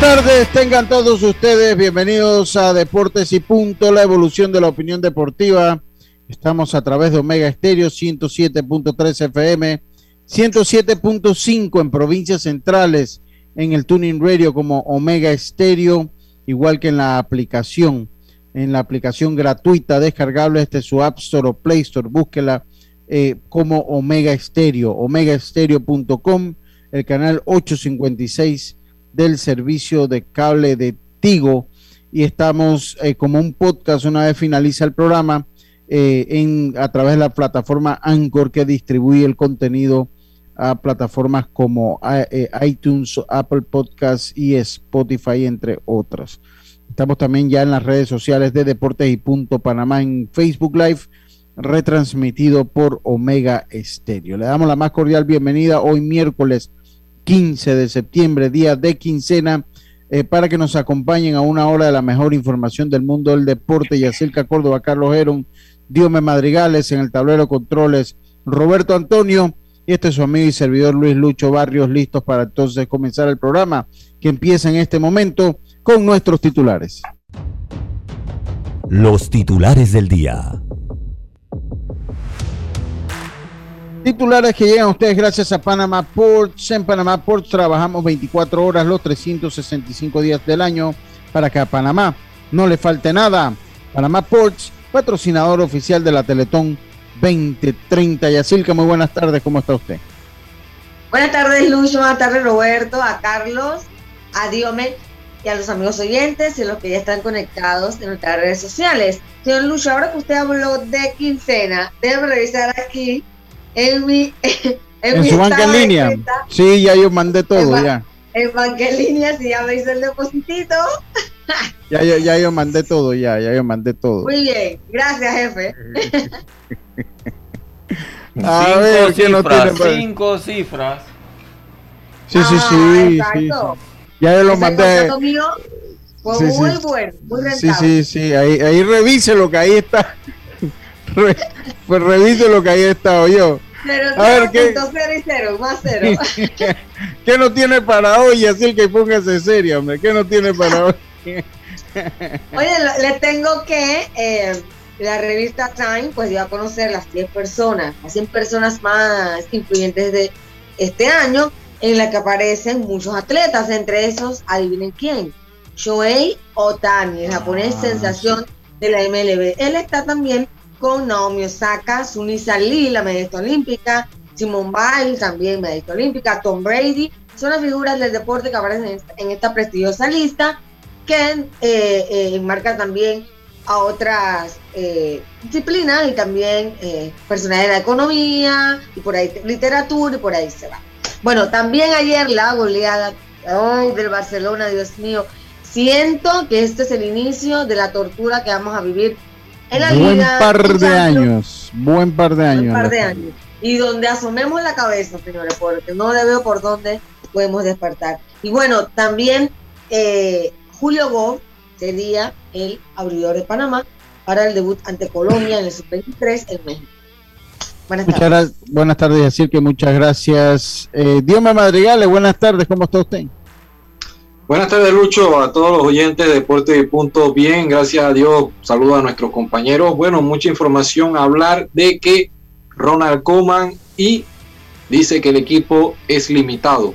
Buenas tardes, tengan todos ustedes bienvenidos a Deportes y Punto, la evolución de la opinión deportiva. Estamos a través de Omega Estéreo 107.3 FM, 107.5 en provincias centrales, en el Tuning Radio como Omega Estéreo, igual que en la aplicación, en la aplicación gratuita descargable desde su App Store o Play Store, búsquela eh, como Omega Estéreo, omegaestereo.com, el canal 856 del servicio de cable de Tigo y estamos eh, como un podcast una vez finaliza el programa eh, en, a través de la plataforma Anchor que distribuye el contenido a plataformas como eh, iTunes, Apple Podcasts y Spotify, entre otras. Estamos también ya en las redes sociales de Deportes y Punto Panamá en Facebook Live, retransmitido por Omega Estéreo. Le damos la más cordial bienvenida hoy miércoles 15 de septiembre, día de quincena, eh, para que nos acompañen a una hora de la mejor información del mundo del deporte. Yacirca Córdoba, Carlos Heron, Diome Madrigales en el tablero controles, Roberto Antonio, y este es su amigo y servidor Luis Lucho Barrios, listos para entonces comenzar el programa que empieza en este momento con nuestros titulares. Los titulares del día. Titulares que llegan a ustedes gracias a Panama Ports. En Panama Ports trabajamos 24 horas los 365 días del año para que a Panamá no le falte nada. Panamá Ports, patrocinador oficial de la Teletón 2030. Yacilca, muy buenas tardes, ¿cómo está usted? Buenas tardes, Lucho, buenas tardes, Roberto, a Carlos, a Diome y a los amigos oyentes y a los que ya están conectados en nuestras redes sociales. Señor Lucho, ahora que usted habló de quincena, déjeme revisar aquí en mi. En, en su banca en línea. Sí, ya yo mandé todo, en ya. En banca en línea, si ya me hizo el depositito. ya, ya, ya yo mandé todo, ya, ya yo mandé todo. Muy bien, gracias, jefe. A cinco ver, ¿qué no tiene para- cinco cifras. Sí, sí, Ah, sí, sí, sí. Ya yo lo mandé. mío fue Sí, muy sí. bueno, muy Sí, rentable. sí, sí, ahí, ahí revise lo que ahí está. Re- pues revise lo que ahí está yo. Pero A ver, ¿qué? cero y cero, más cero. ¿Qué no tiene para hoy? Así que póngase serio, hombre. ¿Qué no tiene para hoy? Oye, le tengo que eh, la revista Time pues dio a conocer las 10 personas, las 100 personas más influyentes de este año, en la que aparecen muchos atletas, entre esos, adivinen quién, Shohei Otani, el japonés Ah, sensación de la MLB. Él está también con Naomi Osaka, Sunisa Lee, la medallista olímpica, Simone Biles, también medallista olímpica, Tom Brady, son las figuras del deporte que aparecen en esta- prestigiosa lista que eh, eh, enmarca también a otras eh, disciplinas y también eh, personajes de la economía y por ahí literatura y por ahí se va. Bueno, también ayer la goleada del Barcelona, Dios mío, siento que este es el inicio de la tortura que vamos a vivir en la Buen liga. par de años. Buen par de años. Un par de años. Y donde asomemos la cabeza, señores, porque no le veo por dónde podemos despertar. Y bueno, también eh, Julio Gómez sería el abridor de Panamá para el debut ante Colombia en el Sub-23 en México. Buenas Muchas tardes. buenas tardes, decir que muchas gracias. Eh, Diome Madrigales, buenas tardes, ¿cómo está usted? Buenas tardes, Lucho, a todos los oyentes de Deporte y Punto. Bien, gracias a Dios. Saludo a nuestros compañeros. Bueno, mucha información a hablar de que Ronald Koeman y dice que el equipo es limitado.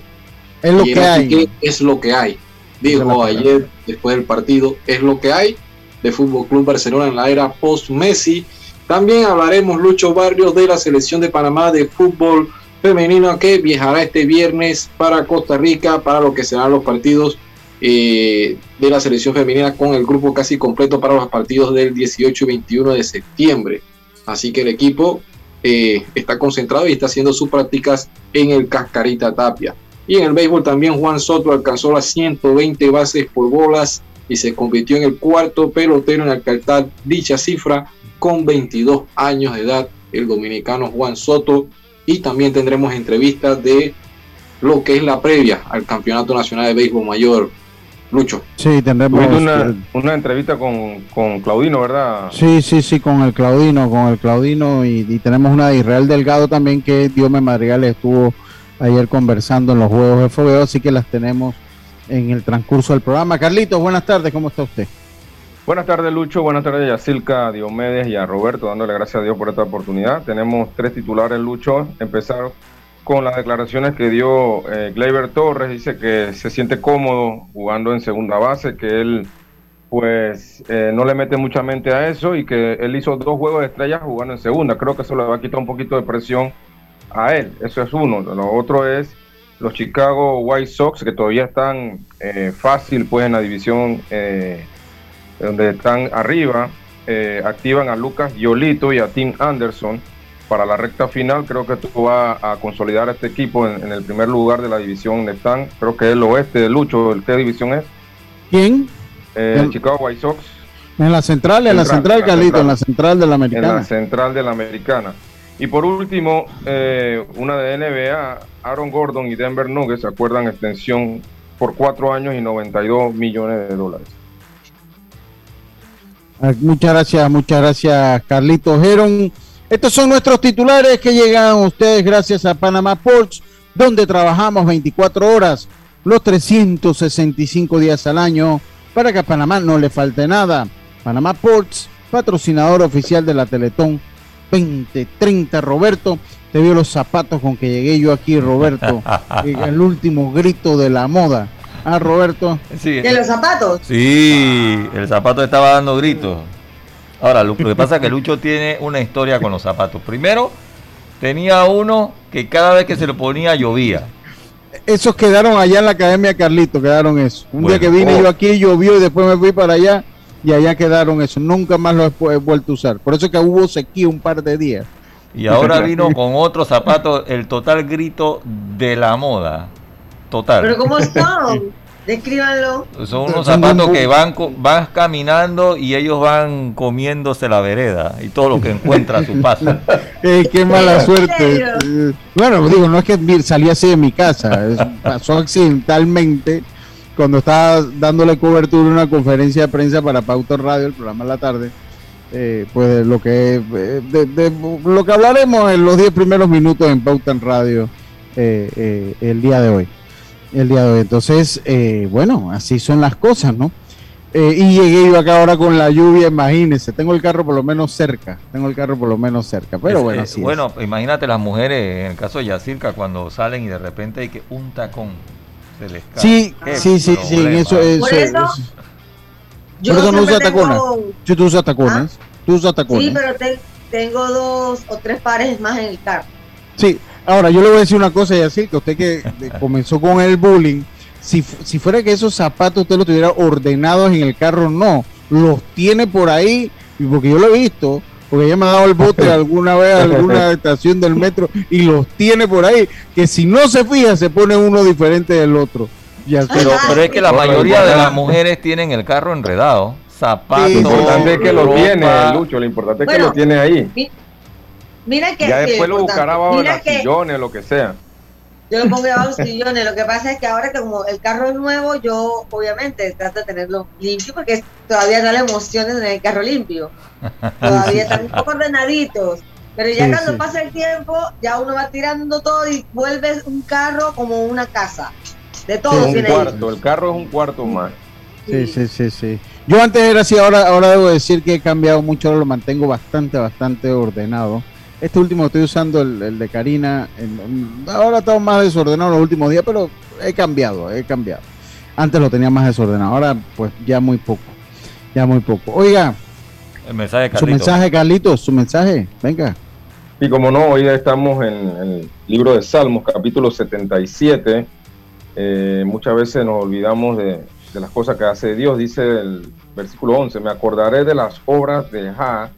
Es lo que hay. Es lo que hay. Dijo ayer, después del partido, es lo que hay de Fútbol Club Barcelona en la era post-Messi. También hablaremos, Lucho Barrios, de la selección de Panamá de fútbol femenino que viajará este viernes para Costa Rica para lo que serán los partidos eh, de la selección femenina con el grupo casi completo para los partidos del 18 y 21 de septiembre. Así que el equipo eh, está concentrado y está haciendo sus prácticas en el Cascarita Tapia. Y en el béisbol también Juan Soto alcanzó las 120 bases por bolas y se convirtió en el cuarto pelotero en alcanzar dicha cifra con 22 años de edad, el dominicano Juan Soto. Y también tendremos entrevistas de lo que es la previa al Campeonato Nacional de Béisbol Mayor Lucho. Sí, tendremos una, una entrevista con, con, Claudino, ¿verdad? Sí, sí, sí, con el Claudino, con el Claudino y, tenemos una de Israel Delgado también que Diome Madrigal estuvo ayer conversando en los Juegos de Fogueo, así que las tenemos en el transcurso del programa. Carlitos, buenas tardes, ¿cómo está usted? Buenas tardes, Lucho. Buenas tardes, Yacilca, Diomedes y a Roberto, dándole gracias a Dios por esta oportunidad. Tenemos tres titulares, Lucho. Empezar con las declaraciones que dio eh, Torres. Dice que se siente cómodo jugando en segunda base, que él pues eh, no le mete mucha mente a eso y que él hizo dos juegos de estrellas jugando en segunda. Creo que eso le va a quitar un poquito de presión a él. Eso es uno. Lo otro es los Chicago White Sox, que todavía están eh, fácil pues en la división eh, donde están arriba. activan a Lucas Yolito y a Tim Anderson para la recta final. Creo que esto va a consolidar a este equipo en, el primer lugar de la división donde están. Creo que es el oeste de Lucho. ¿Qué división es? ¿Quién? Eh, el Chicago White Sox. En la central, en la central, Carlito, en la central de la americana. En la central de la americana. Y por último, eh, una de NBA, Aaron Gordon y Denver Nuggets acuerdan extensión por cuatro años y 92 millones de dólares. Ah, muchas gracias, muchas gracias, Carlito Heron. Estos son nuestros titulares que llegan a ustedes gracias a Panama Ports, donde trabajamos 24 horas, los 365 días al año, para que a Panamá no le falte nada. Panamá Ports, patrocinador oficial de la Teletón 2030. Roberto, te vio los zapatos con que llegué yo aquí, Roberto. el último grito de la moda. Ah, Roberto. Sí. ¿De los zapatos? Sí, el zapato estaba dando gritos. Ahora, lo, que pasa es que Lucho tiene una historia con los zapatos. Primero, tenía uno que cada vez que se lo ponía llovía. Esos quedaron allá en la Academia Carlito, quedaron eso. Un día que vine oh. yo aquí llovió y después me fui para allá y allá quedaron eso. Nunca más lo he, vuelto a usar. Por eso que hubo sequía un par de días. Y ahora vino con otro zapato, el total grito de la moda. Total. Pero ¿cómo están? Descríbanlo. Son unos zapatos que van, van caminando y ellos van comiéndose la vereda y todo lo que encuentra a su paso. Eh, qué mala suerte. Bueno, digo, no es que salí así de mi casa, pasó accidentalmente cuando estaba dándole cobertura a una conferencia de prensa para Pauta Radio, el programa de la tarde. Eh, pues lo que eh, de, lo que hablaremos en los 10 primeros minutos en Pauta en Radio el día de hoy el día de hoy. Entonces, eh, bueno, así son las cosas, ¿no? Eh, y llegué yo acá ahora con la lluvia, imagínense, tengo el carro por lo menos cerca, tengo el carro por lo menos cerca, pero bueno, así Bueno, imagínate las mujeres, en el caso de Yacirca, cuando salen y de repente hay que un tacón se les cae. Sí, sí, sí, sí, eso, eso, por eso, yo no usa tacones. Si tú usas tacones, ¿Ah? tú usas tacones. Sí, pero tengo dos o tres pares más en el carro. Sí, Ahora, yo le voy a decir una cosa y así, que usted que comenzó con el bullying, si, si fuera que esos zapatos usted los tuviera ordenados en el carro, no, los tiene por ahí, porque yo lo he visto, porque ella me ha dado el bote alguna vez a alguna estación del metro y los tiene por ahí, que si no se fija se pone uno diferente del otro. pero, pero es que la mayoría de las mujeres tienen el carro enredado, zapatos. lo importante es que lo tiene, Lucho, lo importante es que lo tiene ahí. Mira que. Ya después lo buscará abajo de los sillones, lo que sea. Yo lo pongo abajo de sillones. Lo que pasa es que ahora que como el carro es nuevo, yo obviamente trato de tenerlo limpio porque todavía da la emoción de tener el carro limpio. Todavía están un poco ordenaditos. Pero ya cuando pasa el tiempo, ya uno va tirando todo y vuelve un carro como una casa. De todo un tiene ahí. cuarto, el carro es un cuarto más. Sí, sí, sí, sí. Yo antes era así, ahora, ahora debo decir que he cambiado mucho, ahora lo mantengo bastante, bastante ordenado. Este último estoy usando el, el de Karina. en- ahora estaba más desordenado los últimos días, pero he cambiado, he cambiado. Antes lo tenía más desordenado, ahora pues ya muy poco. Ya muy poco. Oiga, El mensaje de su mensaje, Carlitos, su mensaje. Venga. Y como no, hoy estamos en el libro de Salmos, capítulo 77. Eh, muchas veces nos olvidamos de, de las cosas que hace Dios. Dice el versículo 11, me acordaré de las obras de Ja,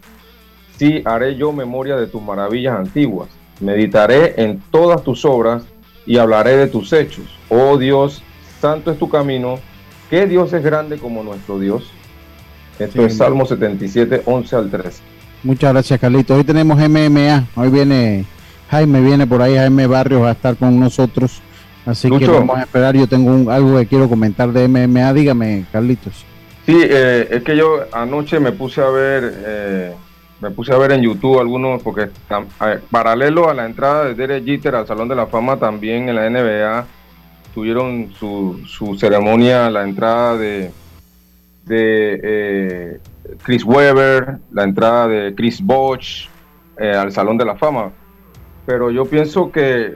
sí haré yo memoria de tus maravillas antiguas. Meditaré en todas tus obras y hablaré de tus hechos. Oh Dios, santo es tu camino. ¿Qué Dios es grande como nuestro Dios? Esto Sí, es Salmo 77, 11 al 13. Muchas gracias, Carlitos. Hoy tenemos MMA. Hoy viene Jaime, viene por ahí. Jaime Barrios a estar con nosotros. Así que vamos a esperar. Yo tengo un- algo que quiero comentar de MMA. Dígame, Carlitos. Sí, eh, es que yo anoche me puse a ver, eh, me puse a ver en YouTube algunos, porque paralelo a la entrada de Derek Jeter al Salón de la Fama, también en la NBA tuvieron su, su ceremonia, la entrada de, de eh, Chris Webber, la entrada de Chris Bosch eh, al Salón de la Fama. Pero yo pienso que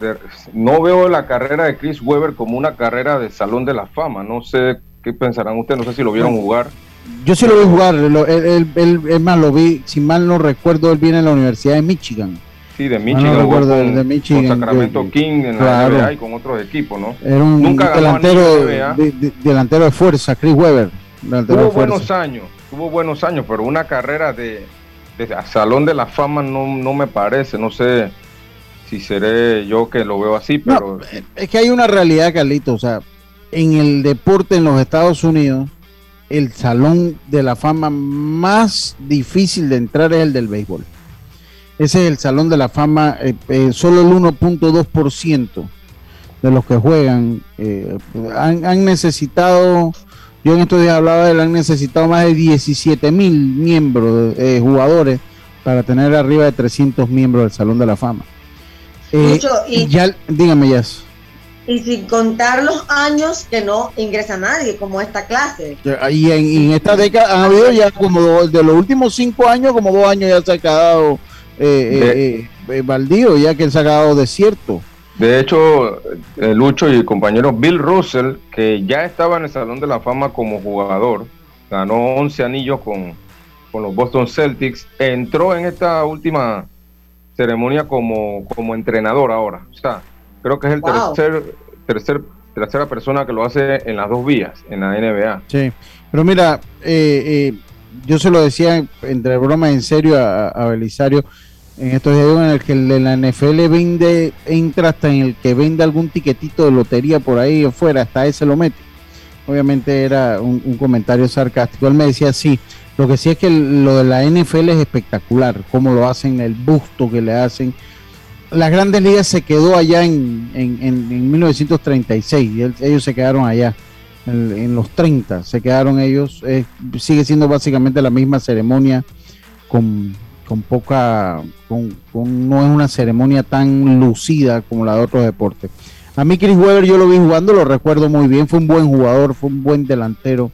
de- no veo la carrera de Chris Webber como una carrera de Salón de la Fama. No sé qué pensarán ustedes, no sé si lo vieron jugar. Yo sí lo vi jugar. Lo, él, él- él- más, lo vi. Si mal no recuerdo, él viene en la Universidad de Michigan. Sí, de no Michigan, jugó recuerdo, con, de Michigan, con Sacramento King en claro. la NBA y con otros equipos, ¿no? Era un Nunca delantero, de de, de- delantero de fuerza, Chris Webber. Tuvo de buenos años, tuvo buenos años, pero una carrera de, de Salón de la Fama no, no me parece, no sé si seré yo que lo veo así, pero Es que hay una realidad, Carlito. O sea, en el deporte en los Estados Unidos, el salón de la fama más difícil de entrar es el del béisbol. Ese es el salón de la fama. eh, eh, solo el 1.2% de los que juegan eh, han, han necesitado. Yo en estos días hablaba de él, han necesitado más de 17 mil miembros, eh, jugadores, para tener arriba de 300 miembros del Salón de la Fama. Eh, Lucho, y- ya, dígame, Jazz. Y sin contar los años que no ingresa nadie, como esta clase. Y en, y en esta década han habido ya como do- de los últimos cinco años, como dos años ya se ha quedado eh, eh, eh, baldío, ya que se ha quedado desierto. de hecho, eh, Lucho y el compañero Bill Russell, que ya estaba en el Salón de la Fama como jugador, ganó 11 anillos con, con los Boston Celtics, entró en esta última ceremonia como, como entrenador ahora. O sea, creo que es el Wow. tercer, tercer, tercera persona que lo hace en las dos vías, en la NBA. Sí, pero mira, eh, eh, yo se lo decía entre broma y en serio a, a Belisario, en estos días en el que el de la NFL vende, entra hasta en el que vende algún tiquetito de lotería por ahí afuera, hasta ese lo mete. Obviamente era un, un comentario sarcástico. Él me decía, sí, lo que sí es que el- lo de la NFL es espectacular, cómo lo hacen, el busto que le hacen. Las grandes ligas se quedó allá en, en, en- en 1936, y ellos se quedaron allá en, los 30 se quedaron ellos. sigue siendo básicamente la misma ceremonia con, con poca, con, con- no es una ceremonia tan lucida como la de otros deportes. A mí Chris Webber yo lo vi jugando, lo recuerdo muy bien, fue un buen jugador, fue un buen delantero.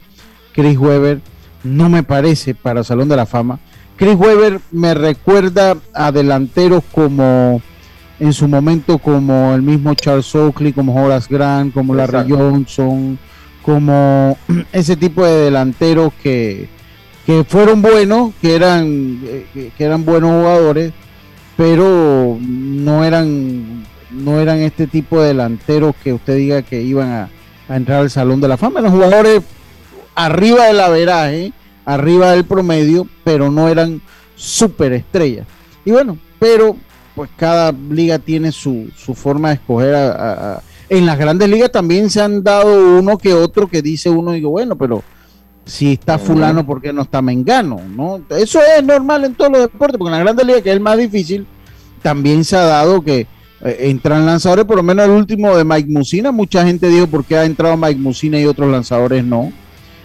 Chris Webber no me parece para Salón de la Fama. Chris Webber me recuerda a delanteros como en su momento como el mismo Charles Oakley, como Horace Grant, como Larry Exacto. Johnson, como ese tipo de delanteros que, que fueron buenos, que eran, eh, que eran buenos jugadores, pero no eran, no eran este tipo de delanteros que usted diga que iban a, a entrar al Salón de la Fama. Eran jugadores arriba del averaje, arriba del promedio, pero no eran superestrellas. Y bueno, pero pues cada liga tiene su, su forma de escoger. a- a- a- En las grandes ligas también se han dado uno que otro que dice uno, digo, bueno, pero si está fulano, ¿por qué no está Mengano? ¿no? Eso es normal en todos los deportes, porque en la grandes ligas, que es el más difícil, también se ha dado que eh, entran lanzadores, por lo menos el último de Mike Musina, mucha gente dijo por qué ha entrado Mike Musina y otros lanzadores no.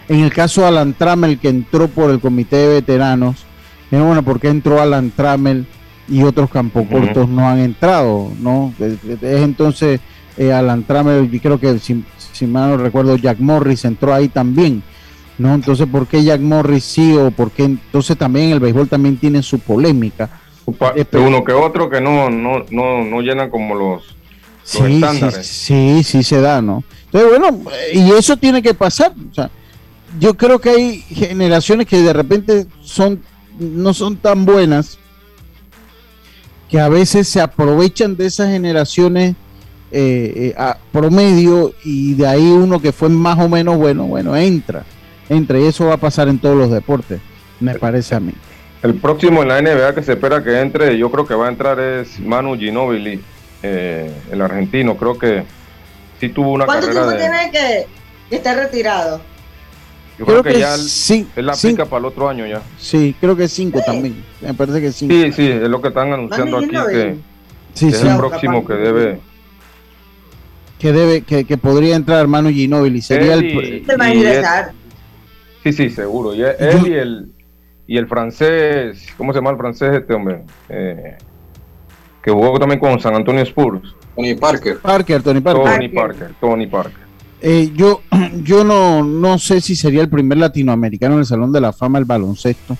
En el caso de Alan Trammell, que entró por el comité de veteranos, bueno, ¿por qué entró Alan Trammell y otros campos Ujú. cortos no han entrado? ¿no? Es, es entonces eh, Alan Trammell, y creo que si, si mal no recuerdo, Jack Morris entró ahí también. ¿no? Entonces, ¿por qué Jack Morris sí o por qué entonces también el béisbol también tiene su polémica? Eh, pero- uno que otro que no, no, no, no llenan como los, los Sí, sí, estándares. sí, sí se da, ¿no? Entonces, bueno, y eso tiene que pasar. O sea, yo creo que hay generaciones que de repente son no son tan buenas que a veces se aprovechan de esas generaciones eh, eh, a promedio y de ahí uno que fue más o menos bueno, bueno, entra, entra y eso va a pasar en todos los deportes, me parece a mí. El próximo en la NBA que se espera que entre, yo creo que va a entrar es Manu Ginobili, eh, el argentino. Creo que sí tuvo una ¿Cuánto carrera tiempo de. tiene que, que estar retirado? Yo creo, que, que ya él, sí, él la sí. aplica para el otro año ya. Sí, creo que cinco también, me parece que cinco. Sí, sí, es lo que están anunciando aquí que, Sí, es sí. el próximo que debe. que debe que, que podría entrar Manu Ginóbili sería Él el y- es- ingresar. Sí, sí, seguro. Y él y el y el francés, ¿cómo se llama el francés este hombre? Eh, que jugó también con San Antonio Spurs. Tony Parker. Parker Tony Parker Tony Parker, Tony Parker. Eh, yo yo no no sé si sería el primer latinoamericano en el Salón de la Fama del baloncesto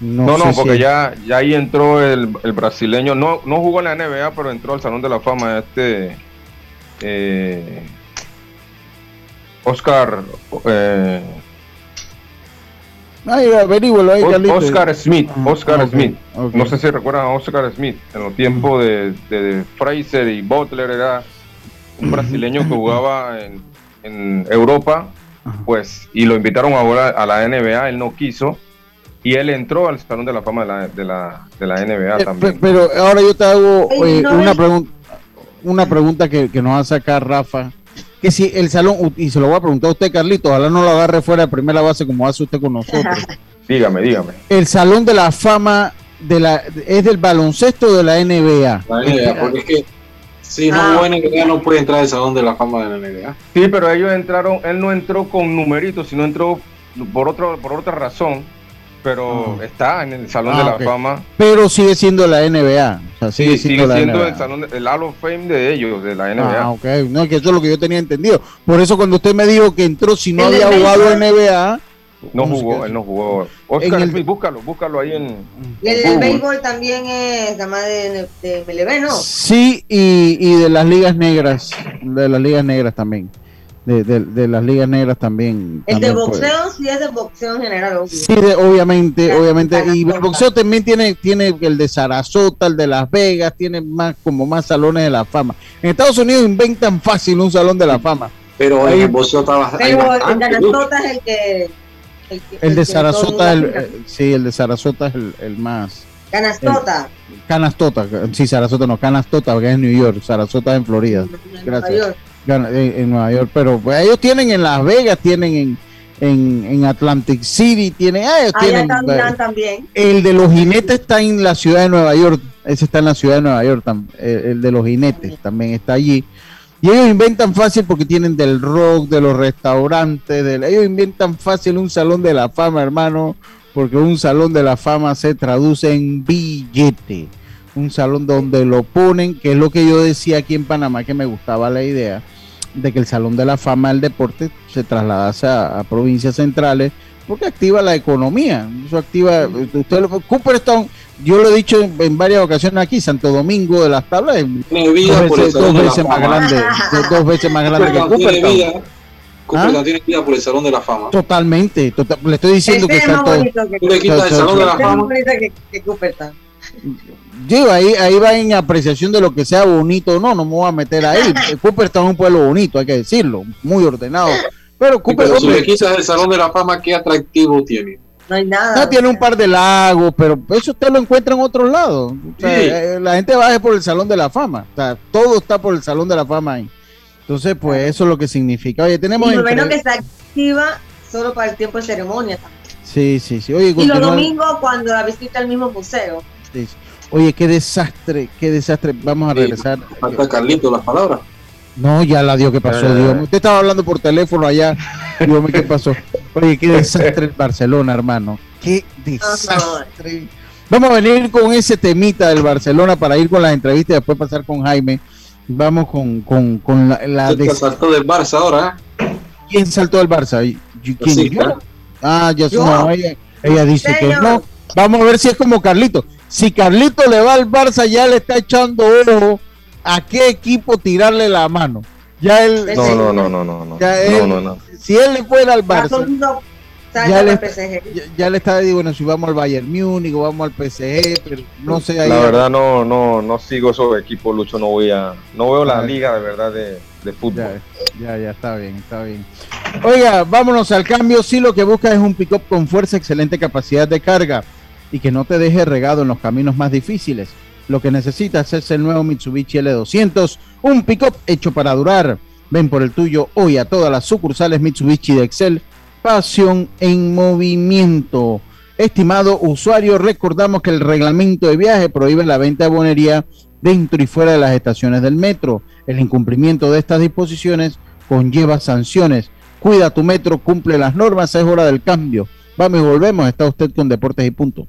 no, No, no, sé si porque ya, ya ahí entró el, el brasileño. No, no jugó en la NBA, pero entró al Salón de la Fama este eh, Oscar eh, Ay, averígüelo ahí. Oscar Smith. Ah, Oscar Smith. No sé si recuerdan a Oscar Smith. En los tiempos de, de Fraser y Butler era un brasileño que jugaba en, en Europa, pues, y lo invitaron ahora a la NBA, él no quiso, y él entró al Salón de la Fama de la, de la, de la NBA Eh, también. pe- pero ahora yo te hago eh, una es- pregunta una pregunta que, que nos va a sacar Rafa que si el salón y se lo voy a preguntar a usted Carlito ojalá no lo agarre fuera de primera base como hace usted con nosotros Dígame, dígame. el salón de la fama de la es del baloncesto de la NBA La NBA, porque es que si no Ah. en NBA no puede entrar al Salón de la Fama de la NBA. Sí, pero ellos entraron, él no entró con numeritos, sino entró por otro, por otra razón, pero está en el Salón Ah, de la ok. Fama. pero sigue siendo la NBA o sea, sigue Sí, siendo sigue la siendo NBA. el salón, de- el Hall of Fame de ellos, de la NBA. Ah, ok. No, que eso es lo que yo tenía entendido. Por eso cuando usted me dijo que entró si no El había jugado. NBA. No jugó, él no jugó. Oscar el- Smith, búscalo, búscalo ahí en. Y el béisbol también es más de, de MLB, ¿no? Sí, y, y de las ligas negras. De las ligas negras también. De, de- de las ligas negras también. El de también puede. boxeo sí es de boxeo en general, obvio. Sí, de- obviamente, Ya, obviamente. Y el Sarasota. boxeo también tiene, tiene el de Sarasota, el de Las Vegas, tiene más como más salones de la fama. En Estados Unidos inventan fácil un salón de la fama. Pero Ahí- en el boxeo estaba hay Pero bastante, Canastota es el que... El, El de Sarasota, el, eh, sí, el de Sarasota es el, el más. Canastota. Canastota, sí, Sarasota no, Canastota, que es en New York, Sarasota es en Florida. en Gracias. Nueva York. En, en Nueva York, pero pues, ellos tienen en Las Vegas, tienen en, en, en Atlantic City, tienen, ah, ellos Allá tienen, también, eh, también. el de los jinetes está en la ciudad de Nueva York, ese está en la ciudad de Nueva York, tam- eh, el de los jinetes también está allí. Y ellos inventan fácil porque tienen del rock, de los restaurantes, ellos inventan fácil un salón de la fama, hermano, porque un salón de la fama se traduce en billete. Un salón donde lo ponen, que es lo que yo decía aquí en Panamá, que me gustaba la idea de que el Salón de la Fama del Deporte se trasladase a provincias centrales, porque activa la economía. Eso activa, usted lo, Cooperstown, yo lo he dicho en, en varias ocasiones aquí, Santo Domingo de las tablas, es tiene vida dos por el veces, Salón dos de la veces más Fama. grande, dos veces más grande que Cooperstown Cooperstown. ¿Ah? tiene vida por el Salón de la Fama. Totalmente, tota- le estoy diciendo que Este es está todo. Tú le quitas el Salón de la Fama. que, que Cooperstown. Digo, ahí, ahí va en apreciación de lo que sea bonito o no, no me voy a meter ahí. Cooperstown es un pueblo bonito, hay que decirlo, muy ordenado. Pero Cooper, hombre, le quitas el Salón de la Fama, ¿qué atractivo tiene? No hay nada. No, tiene un par de lagos, pero eso usted lo encuentra en otros lados. O sea, Sí. eh, la gente va por el Salón de la Fama. O sea, todo está por el Salón de la Fama ahí. Entonces, pues eso es lo que significa. Oye, tenemos... Y lo entre- bueno que se activa solo para el tiempo de ceremonia. Sí, sí, sí. Oye, Y los domingos cuando la visita al mismo museo. sí, sí. Oye, qué desastre, qué desastre. Vamos a Sí. regresar. Falta Carlito las palabras. No, ya la dio, ¿qué pasó? Eh. Dios? Usted estaba hablando por teléfono allá. Dios mío, ¿qué pasó? Oye, qué desastre el Barcelona, hermano. Qué desastre. Vamos a venir con ese temita del Barcelona para ir con las entrevistas y después pasar con Jaime. Vamos con, con, con la, la de... saltó del Barça ahora. ¿eh? ¿Quién saltó del Barça? ¿Quién? Sí, Ah, ya no, ella, ella dice que no. Vamos a ver si es como Carlito. Si Carlito le va al Barça, ya le está echando ojo a qué equipo tirarle la mano. Ya él, no, no, no, no, no, no. Ya él, no, no, Si él le fuera al Barça, ya le, ya, ya le está diciendo, bueno, si vamos al Bayern Múnich o vamos al PSG, pero no sé. Ahí la verdad no, no, no sigo esos equipos, Lucho, no voy a, no veo la liga de verdad de, de fútbol. Ya, ya, está bien, está bien. Oiga, vámonos al cambio. Si lo que busca es un pick-up con fuerza, excelente capacidad de carga y que no te deje regado en los caminos más difíciles. Lo que necesitas es el nuevo Mitsubishi L200, un pick-up hecho para durar. Ven por el tuyo hoy a todas las sucursales Mitsubishi de Excel. Pasión en movimiento. Estimado usuario, recordamos que el reglamento de viaje prohíbe la venta de bonería dentro y fuera de las estaciones del metro. El incumplimiento de estas disposiciones conlleva sanciones. Cuida tu metro, cumple las normas, es hora del cambio. Vamos y volvemos, está usted con Deportes y Punto.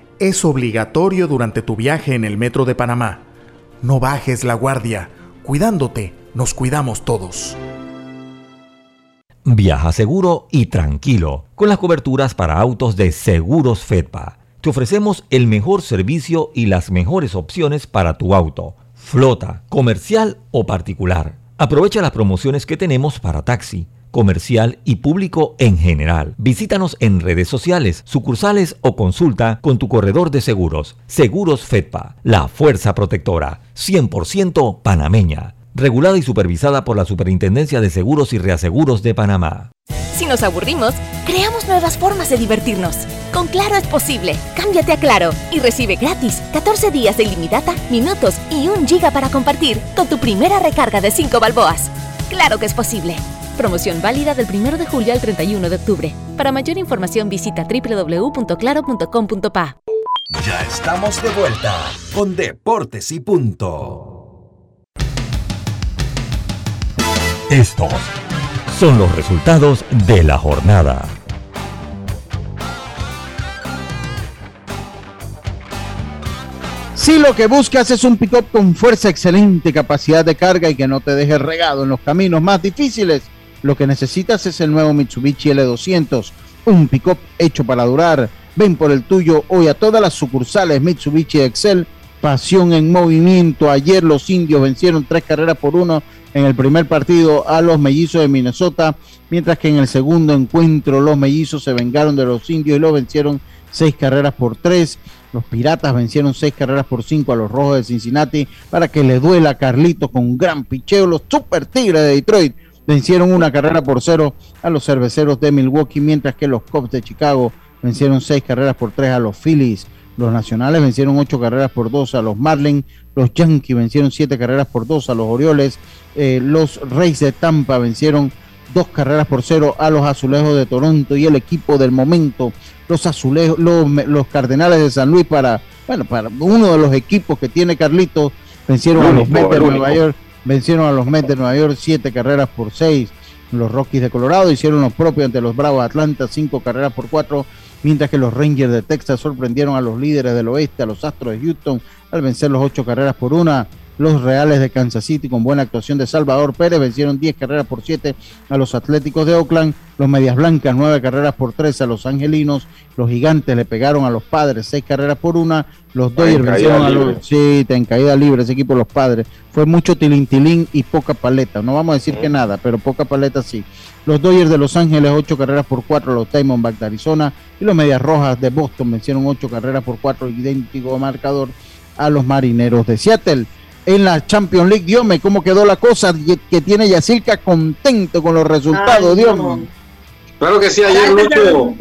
es obligatorio durante tu viaje en el metro de Panamá. No bajes la guardia. Cuidándote, nos cuidamos todos. Viaja seguro y tranquilo con las coberturas para autos de Seguros Fedpa. Te ofrecemos el mejor servicio y las mejores opciones para tu auto, flota, comercial o particular. Aprovecha las promociones que tenemos para taxi, comercial y público en general. Visítanos en redes sociales, sucursales o consulta con tu corredor de seguros. Seguros Fedpa, la fuerza protectora, 100% panameña regulada y supervisada por la Superintendencia de Seguros y Reaseguros de Panamá. Si nos aburrimos, creamos nuevas formas de divertirnos. Con Claro es posible. Cámbiate a Claro y recibe gratis 14 días de ilimitada, minutos y un giga para compartir con tu primera recarga de 5 balboas. Claro que es posible. Promoción válida del 1 de julio al 31 de octubre. Para mayor información visita www.claro.com.pa. Ya estamos de vuelta con Deportes y Punto. Estos son los resultados de la jornada. Si lo que buscas es un pick-up con fuerza, excelente capacidad de carga y que no te deje regado en los caminos más difíciles, lo que necesitas es el nuevo Mitsubishi L200, un pick-up hecho para durar. Ven por el tuyo hoy a todas las sucursales Mitsubishi Excel. Pasión en movimiento. Ayer los indios vencieron tres carreras por uno en el primer partido a los mellizos de Minnesota, mientras que en el segundo encuentro los mellizos se vengaron de los indios y los vencieron seis carreras por tres. Los Piratas vencieron seis carreras por cinco a los Rojos de Cincinnati para que le duela a Carlito con un gran picheo. Los Super Tigres de Detroit vencieron una carrera por cero a los Cerveceros de Milwaukee, mientras que los Cubs de Chicago vencieron seis carreras por tres a los Phillies. Los Nacionales vencieron ocho carreras por dos a los Marlins. Los Yankees vencieron siete carreras por dos a los Orioles. Eh, los Reyes de Tampa vencieron dos carreras por cero a los Azulejos de Toronto y el equipo del momento los azulejos, los, los, Cardenales de San Luis para, bueno, para uno de los equipos que tiene Carlitos, vencieron a los Mets de Nueva York, vencieron a los Mets de Nueva York siete carreras por seis. Los Rockies de Colorado hicieron lo propio ante los Bravos de Atlanta, cinco carreras por cuatro, mientras que los Rangers de Texas sorprendieron a los líderes del oeste, a los Astros de Houston, al vencer los ocho carreras por una. Los Reales de Kansas City, con buena actuación de Salvador Pérez, vencieron 10 carreras por 7 a los Atléticos de Oakland. Los Medias Blancas, 9 carreras por 3 a los Angelinos. Los Gigantes le pegaron a los Padres, 6 carreras por 1. Los Dodgers vencieron a los. Sí, en caída libre ese equipo, los Padres. Fue mucho tilintilín y poca paleta. No vamos a decir que nada, pero poca paleta sí. Los Dodgers de Los Ángeles, 8 carreras por 4 a los Diamondbacks de Arizona. Y los Medias Rojas de Boston vencieron 8 carreras por 4, idéntico marcador a los Marineros de Seattle en la Champions League. Dios mío, cómo quedó la cosa que tiene Yacirca contento con los resultados, Dios mío. Claro que sí, ayer Lucho,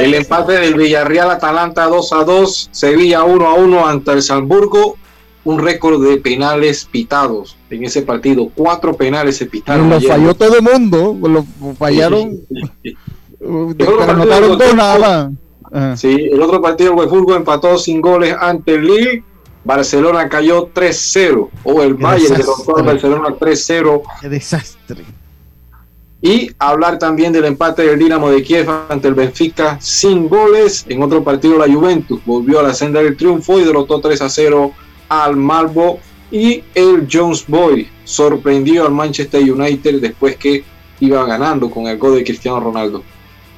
el empate del Villarreal Atalanta 2 a 2, Sevilla 1 a 1 ante el Salzburgo, un récord de penales pitados en ese partido, cuatro penales se pitaron. Lo falló todo el mundo, lo fallaron. anotaron dos nada más. Sí, el otro partido el fútbol empató sin goles ante el Lille Barcelona cayó 3-0, o el Bayern derrotó al Barcelona 3-0. Qué desastre. Y hablar también del empate del Dinamo de Kiev ante el Benfica sin goles. En otro partido la Juventus volvió a la senda del triunfo y derrotó 3 0 al Malbo. Y el Jones Boy sorprendió al Manchester United después que iba ganando con el gol de Cristiano Ronaldo.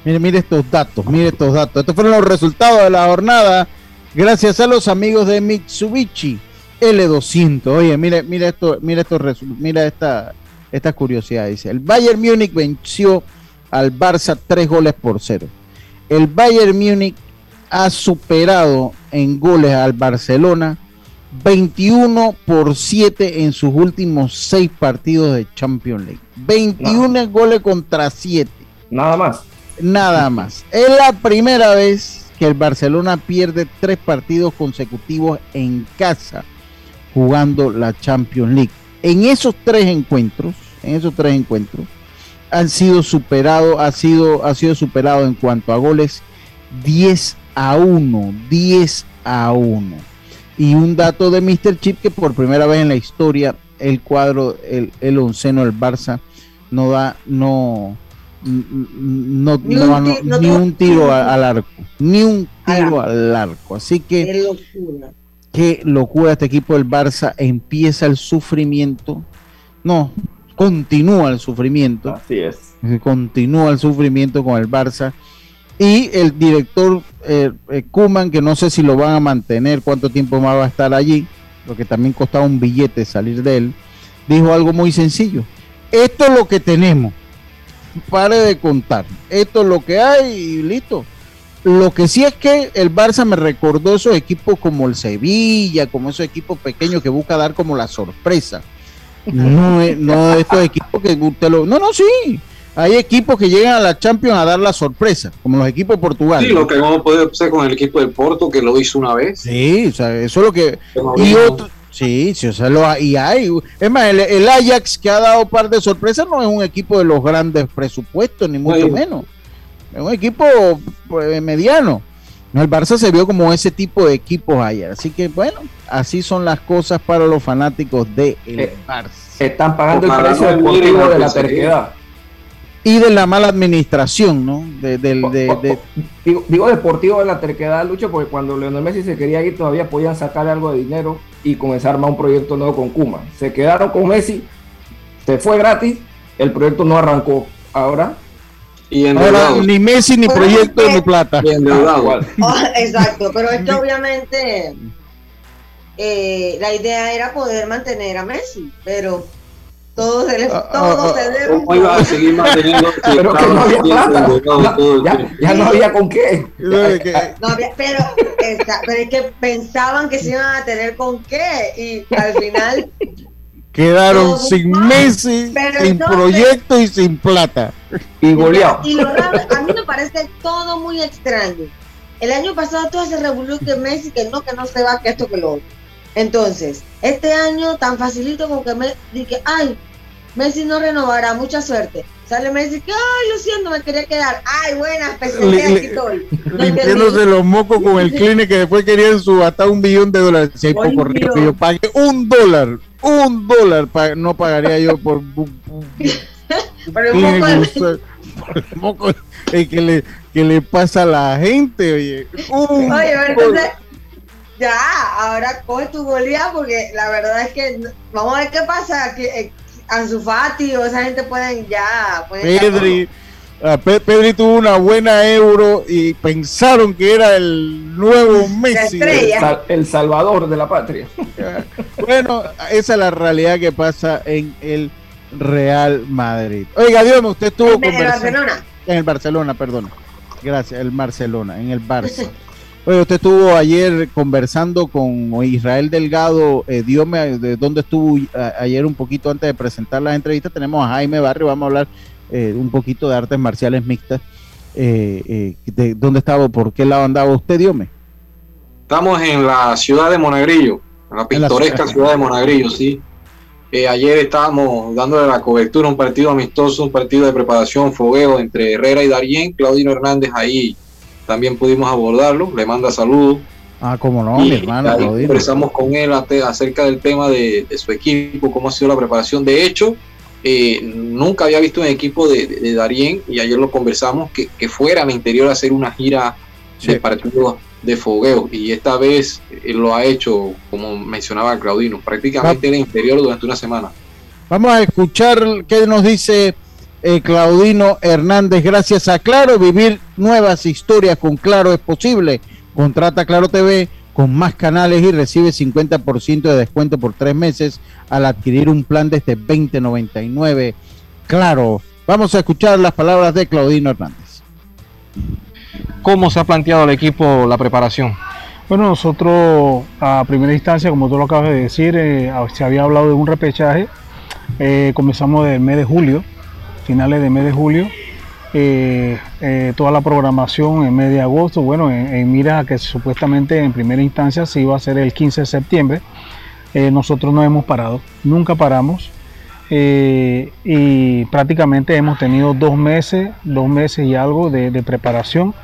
Mire, mire estos datos, mire estos datos. Estos fueron los resultados de la jornada Gracias a los amigos de Mitsubishi L200. Oye, mira, mira esto, mira esto, mira esta, esta curiosidad. Dice, el Bayern Múnich venció al Barça tres goles por cero. El Bayern Múnich ha superado en goles al Barcelona 21 por 7 en sus últimos seis partidos de Champions League. 21 goles contra 7. Nada más. Nada más. Es la primera vez que el Barcelona pierde tres partidos consecutivos en casa jugando la Champions League. En esos tres encuentros, en esos tres encuentros, han sido superado, ha sido, ha sido superado en cuanto a goles 10 a 1, 10 a 1. Y un dato de Mr. Chip que por primera vez en la historia el cuadro, el, el onceno del Barça no da, no, no, ni, un, tiro al arco, ni un tiro al arco. Así que qué locura. qué locura este equipo del Barça empieza el sufrimiento. No, continúa el sufrimiento. Así es. Continúa el sufrimiento con el Barça. Y el director eh, eh, Kuman, que no sé si lo van a mantener, cuánto tiempo más va a estar allí, porque también costaba un billete salir de él, dijo algo muy sencillo. Esto es lo que tenemos pare de contar. Esto es lo que hay y listo. Lo que sí es que el Barça me recordó esos equipos como el Sevilla, como esos equipos pequeños que busca dar como la sorpresa. No, no estos equipos que usted lo. No, no, sí. Hay equipos que llegan a la Champions a dar la sorpresa, como los equipos de Portugal. Sí, lo que no puede ser con el equipo del Porto, que lo hizo una vez. Sí, o sea, eso es lo que. Y otro, Sí, sí, o sea, lo, y hay. Es más, el, Ajax que ha dado un par de sorpresas no es un equipo de los grandes presupuestos, ni mucho menos. Es un equipo pues, mediano. el Barça se vio como ese tipo de equipos ayer. Así que bueno, así son las cosas para los fanáticos de el Eh, Barça. Están pagando el Ojalá precio no miren deportivo al de la terquedad. Y de la mala administración, ¿no? De, del- de- de- Digo, digo deportivo de la terquedad, Lucho, porque cuando Leonel Messi se quería ir todavía podían sacar algo de dinero y comenzar a armar un proyecto nuevo con Kuma. Se quedaron con Messi, se fue gratis, el proyecto no arrancó. Ahora, Y ahora ni Messi, ni proyecto, es que- ni plata. Y endeudado. igual. Ah, exacto, pero es que obviamente eh, la idea era poder mantener a Messi, pero todo se, le, Ah, todo ah, se ah, derrumbó. ¿Cómo iba a seguir manteniendo si Pero que no había plata. todo ya, no había con qué. No había- pero, es que pensaban que se iban a tener con qué y al final Quedaron Todo sin. Messi, Pero sin entonces- proyecto y sin plata. Y goleado. Y lo raro, a mí me parece todo muy extraño. El año pasado todo se revolvió que Messi, que no, que no se va, que esto, que lo otro. Entonces, este año tan facilito como que me dije, ay, Messi no renovará, mucha suerte. Sale Messi que, ay, lo siento, me quería quedar. Ay, buenas, pues Le- aquí estoy. No Limpiándose entendí. los mocos con el clínic que después querían subastar un billón de dólares. Si hay Ay, poco rico, Dios. yo pagué un dólar, un dólar, pa- no pagaría yo por Pero un poco de-. Por el moco eh, que, le, que le pasa a la gente, oye. Un Oye, pero entonces, ya, ahora coge tu goleada porque la verdad es que no- vamos a ver qué pasa. Que, eh, Ansu Fati o esa gente pueden ya. Pueden Pedri, ah, Pe- Pedri tuvo una buena euro y pensaron que era el nuevo Messi. El, sal- el salvador de la patria. Bueno, esa es la realidad que pasa en el Real Madrid. Oiga, Dios mío, usted estuvo En el conversando- Barcelona. En el Barcelona, perdón. Gracias, el Barcelona, en el Barça. Oye, usted estuvo ayer conversando con Israel Delgado, eh, dígame de dónde estuvo ayer un poquito antes de presentar las entrevistas. Tenemos a Jaime Barrio, vamos a hablar eh, un poquito de artes marciales mixtas. Eh, eh, de dónde estaba, por qué lado andaba usted, Diome. Estamos en la ciudad de Monagrillo, en la En la pintoresca ciudad. ciudad de Monagrillo, sí. Ayer estábamos dándole la cobertura a un partido amistoso, un partido de preparación, fogueo entre Herrera y Darien. Claudino Hernández ahí también pudimos abordarlo, le manda saludos. Ah, cómo no, y mi hermano. ahí conversamos con él acerca del tema de, de su equipo, cómo ha sido la preparación. De hecho, eh, nunca había visto un equipo de, de, de Darien y ayer lo conversamos que, que fuera al interior a hacer una gira de partidos de fogueo y esta vez eh, lo ha hecho como mencionaba Claudino prácticamente en el interior durante una semana Vamos a escuchar qué nos dice eh, Claudino Hernández. Gracias a Claro, vivir nuevas historias con Claro es posible. Contrata Claro TV con más canales y recibe 50% de descuento por tres meses al adquirir un plan desde 2099. Claro, vamos a escuchar las palabras de Claudino Hernández. ¿Cómo se ha planteado el equipo la preparación? Bueno, nosotros a primera instancia, como tú lo acabas de decir, eh, se había hablado de un repechaje. Eh, comenzamos del mes de julio, finales del mes de julio. Eh, eh, toda la programación en mes de agosto, bueno, en, en mira que supuestamente en primera instancia se iba a hacer el 15 de septiembre. Eh, nosotros no hemos parado, nunca paramos. Y prácticamente hemos tenido dos meses, dos meses y algo de, de preparación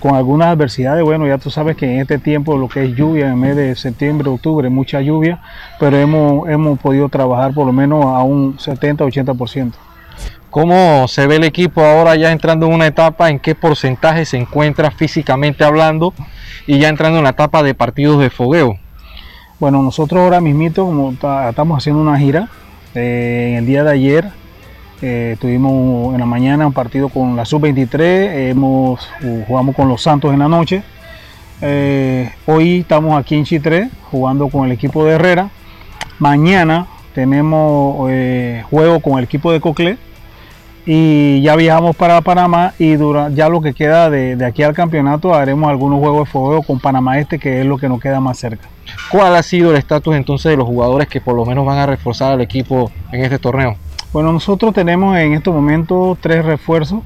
con algunas adversidades. Bueno, ya tú sabes que en este tiempo lo que es lluvia, en mes de septiembre, octubre, mucha lluvia, pero hemos, hemos podido trabajar por lo menos a un 70-80%. ¿Cómo se ve el equipo ahora ya entrando en una etapa? ¿En qué porcentaje se encuentra físicamente hablando? Y ya entrando en la etapa de partidos de fogueo. Bueno, nosotros ahora mismito, estamos haciendo una gira, eh, en el día de ayer eh, tuvimos en la mañana un partido con la sub-23, hemos, jugamos con los Santos en la noche. Eh, hoy estamos aquí en Chitré jugando con el equipo de Herrera. Mañana tenemos eh, juego con el equipo de Coclé y ya viajamos para Panamá y dura, ya lo que queda de, de aquí al campeonato haremos algunos juegos de fuego con Panamá Este que es lo que nos queda más cerca. ¿Cuál ha sido el estatus entonces de los jugadores que por lo menos van a reforzar al equipo en este torneo? Bueno, nosotros tenemos en estos momentos tres refuerzos.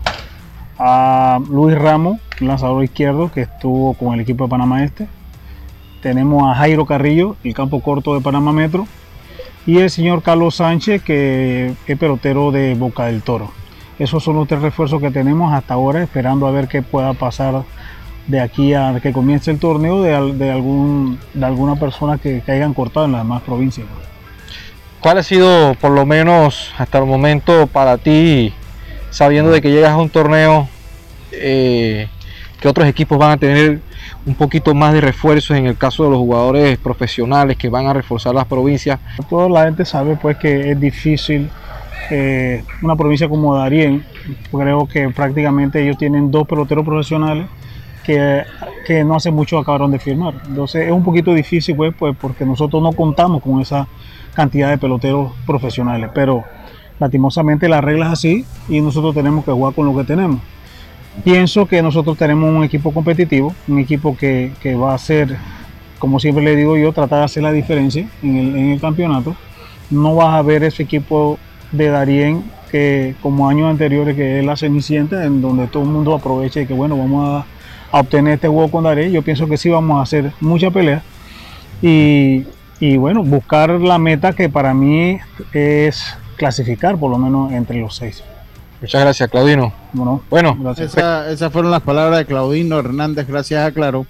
A Luis Ramos, lanzador izquierdo, que estuvo con el equipo de Panamá Este. Tenemos a Jairo Carrillo, el campo corto de Panamá Metro. Y el señor Carlos Sánchez, que es pelotero de Boca del Toro. Esos son los tres refuerzos que tenemos hasta ahora, esperando a ver qué pueda pasar de aquí a que comience el torneo de, al- de algún, de alguna persona que, que hayan cortado en las demás provincias. ¿Cuál ha sido, por lo menos hasta el momento, para ti, sabiendo de que llegas a un torneo, eh, que otros equipos van a tener un poquito más de refuerzos en el caso de los jugadores profesionales que van a reforzar las provincias? Toda la gente sabe pues que es difícil eh, una provincia como Darién, creo que prácticamente ellos tienen dos peloteros profesionales que, que no hace mucho acabaron de firmar. Entonces es un poquito difícil pues, pues porque nosotros no contamos con esa cantidad de peloteros profesionales, pero lastimosamente la regla es así y nosotros tenemos que jugar con lo que tenemos. Pienso que nosotros tenemos un equipo competitivo, un equipo que, que va a ser, como siempre le digo yo, tratar de hacer la diferencia en el, en el campeonato. No vas a ver ese equipo de Darien que como años anteriores que es la Cenicienta, en donde todo el mundo aprovecha y que bueno, vamos a, a obtener este juego con Darien. Yo pienso que sí vamos a hacer mucha pelea y, y bueno, buscar la meta que para mí es clasificar por lo menos entre los seis. Muchas gracias, Claudino. Bueno, bueno Esa- esas fueron las palabras de Claudino Hernández, gracias a Claro.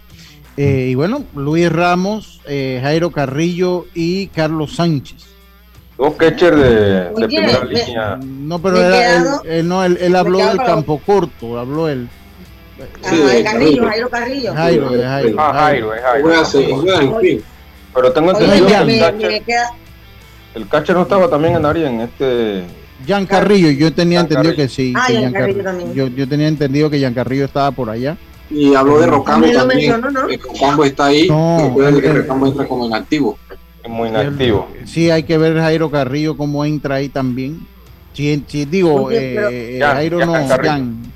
Eh, y bueno, Luis Ramos, eh, Jairo Carrillo y Carlos Sánchez. Dos catchers de, primera me- línea. No, pero era- quedado- él, él no, él, él habló del campo corto, habló él. Ajá, de Carrillo, Jairo Carrillo. Jairo, de Jairo. Ah, Jairo, es Jairo. En fin. Pero tengo Oye, entendido me, que el catcher, me queda, el catcher no estaba también en Arien, este... Jan Carrillo, yo tenía Jan entendido Carrillo. que sí. Ah, que Jan Carrillo Carrillo- también. Yo, yo tenía entendido que Jan Carrillo estaba por allá. Y habló de Rocambo también. mencionó, ¿no? Rocambo está ahí. No, que el- Rocambo entra como inactivo. Es muy inactivo. Sí, hay que ver Jairo Carrillo cómo entra ahí también. Sí, sí, digo, Oye, pero- eh, Jan, Jairo Jan no, Carrillo. Jan.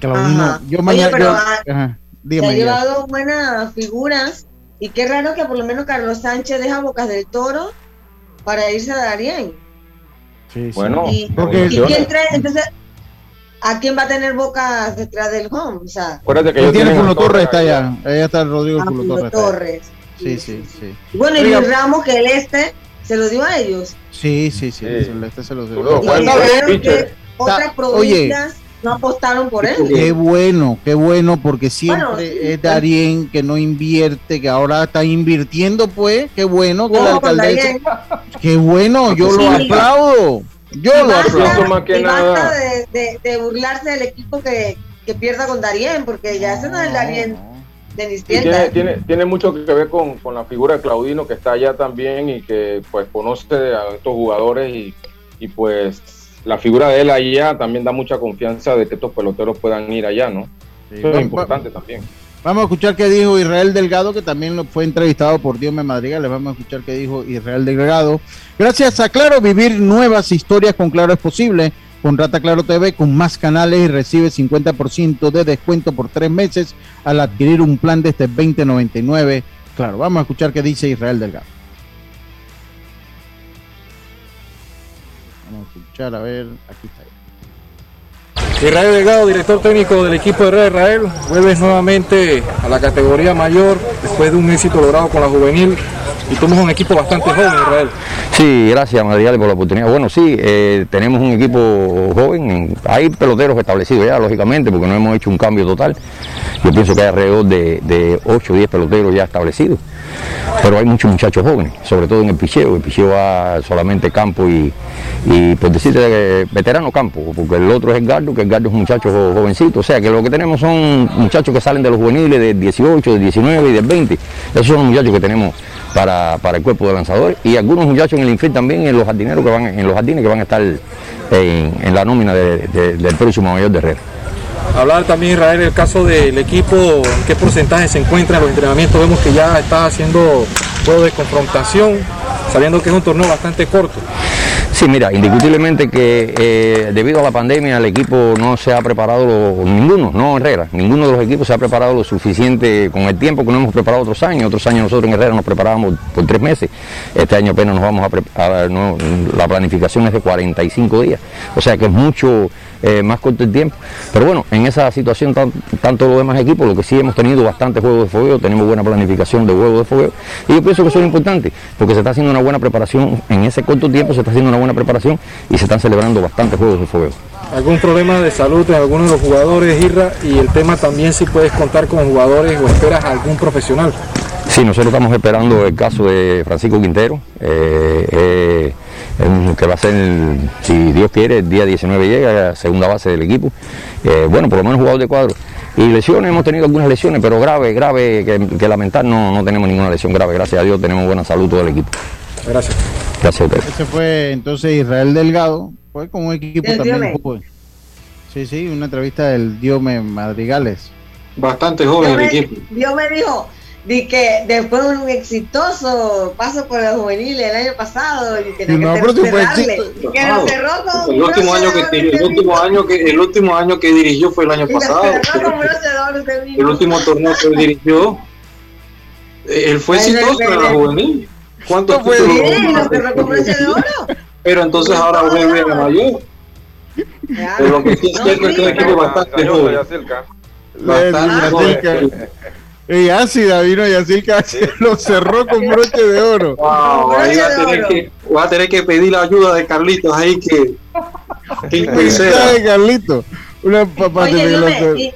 Claudino, yo Oye, mañana. pero, yo- ah, ajá, se dígame, ha ya. llevado buenas figuras y qué raro que por lo menos Carlos Sánchez deja Bocas del Toro para irse a Darien. Sí, sí. Bueno, Y, Porque- ¿y quién trae? Entonces, ¿a quién va a tener Bocas detrás del home? O sea, Acuérdate que tiene tienen a Pulo Torres, está allá. Ahí está el Rodrigo Julio Torres. Sí, sí, sí. Bueno, y Luis Ramos, que el este se lo dio a ellos. Sí, sí, sí. Sí. Celeste se los Tú dio. lo Y el que otras Oye. provincias no apostaron por él. Qué bueno, qué bueno, porque siempre Bueno, es Darien que no invierte, que ahora está invirtiendo, pues. Qué bueno que la alcaldesa. Qué bueno, yo lo Sí. aplaudo. Yo Y lo basta- aplaudo. Más que y basta nada. de, de- de burlarse del equipo que, que pierda con Darien, porque ya ese no es el Darien de tiene, tiene, tiene mucho que ver con, con la figura de Claudino que está allá también y que pues conoce a estos jugadores y, y pues la figura de él allá también da mucha confianza de que estos peloteros puedan ir allá, ¿no? Sí, Eso es importante también. Vamos a escuchar qué dijo Israel Delgado, que también lo fue entrevistado por Dios me Madrigal. Les vamos a escuchar qué dijo Israel Delgado. Gracias a Claro, vivir nuevas historias con Claro es posible. Contrata Claro TV con más canales y recibe 50% de descuento por tres meses al adquirir un plan de este 2099. Claro, vamos a escuchar qué dice Israel Delgado. Vamos a escuchar, a ver, aquí está. Israel Delgado, director técnico del equipo de Red Israel, vuelves nuevamente a la categoría mayor después de un éxito logrado con la juvenil y somos un equipo bastante joven, Israel. Sí, gracias Madrigal por la oportunidad. Bueno, sí, eh, tenemos un equipo joven, en- hay peloteros establecidos ya, lógicamente, porque no hemos hecho un cambio total. Yo pienso que hay alrededor de, de 8 o 10 peloteros ya establecidos, pero hay muchos muchachos jóvenes, sobre todo en el picheo. El picheo va solamente campo y, y por decirte, eh, veterano campo, porque el otro es Edgardo, que Edgardo es un muchacho jo- jovencito. O sea, que lo que tenemos son muchachos que salen de los juveniles de 18, de 19 y de 20. Esos son los muchachos que tenemos para, para el cuerpo de lanzadores y algunos muchachos en el infield también en los jardineros que van en los jardines que van a estar en, en la nómina de- de- del próximo mayor de Herrera. Hablar también, Israel, el caso del equipo, en qué porcentaje se encuentra en los entrenamientos. Vemos que ya está haciendo juego de confrontación, sabiendo que es un torneo bastante corto. Sí, mira, indiscutiblemente que eh, debido a la pandemia el equipo no se ha preparado, ninguno, no Herrera, ninguno de los equipos se ha preparado lo suficiente con el tiempo que no hemos preparado otros años. Otros años nosotros en Herrera nos preparábamos por tres meses. Este año apenas nos vamos a preparar, la planificación es de 45 días. O sea que es mucho eh, más corto el tiempo. Pero bueno, en esa situación, tanto los demás equipos, lo que sí hemos tenido bastante juego de fogueo, tenemos buena planificación de juego de fogueo. Y yo pienso que eso es importante, porque se está haciendo una buena preparación, en ese corto tiempo se está haciendo una buena preparación y se están celebrando bastantes juegos de fogueo. ¿Algún problema de salud en algunos de los jugadores, Irra? Y el tema también si puedes contar con jugadores o esperas a algún profesional. Sí, nosotros estamos esperando el caso de Francisco Quintero, eh, eh, que va a ser, si Dios quiere, el día 19 llega, segunda base del equipo. Eh, bueno, por lo menos jugador de cuadro. Y lesiones, hemos tenido algunas lesiones, pero grave, grave, que, lamentar, no, no tenemos ninguna lesión grave. Gracias a Dios tenemos buena salud todo el equipo. Gracias. Gracias a usted. Ese fue entonces Israel Delgado, fue con un equipo también Sí, sí, una entrevista del Diome Madrigales. Bastante joven el equipo. Dios me dijo, Di que después de un exitoso paso por el juvenil el año pasado y que, no, que, cerrarle, que lo cerró con el último año que el último año que el último año que dirigió fue el año pasado. el último torneo que dirigió él fue exitoso en la juvenil. ¿cuántos fue? pero entonces ahora vuelve a mayor. Pero lo que sí es cierto es que el equipo es bastante joven. Bastante joven y ácida vino y así casi lo cerró con broche de oro. Wow, ahí va a tener que, va a tener que pedir la ayuda de Carlitos ahí que, que de Carlitos. Una papá Oye, yo me,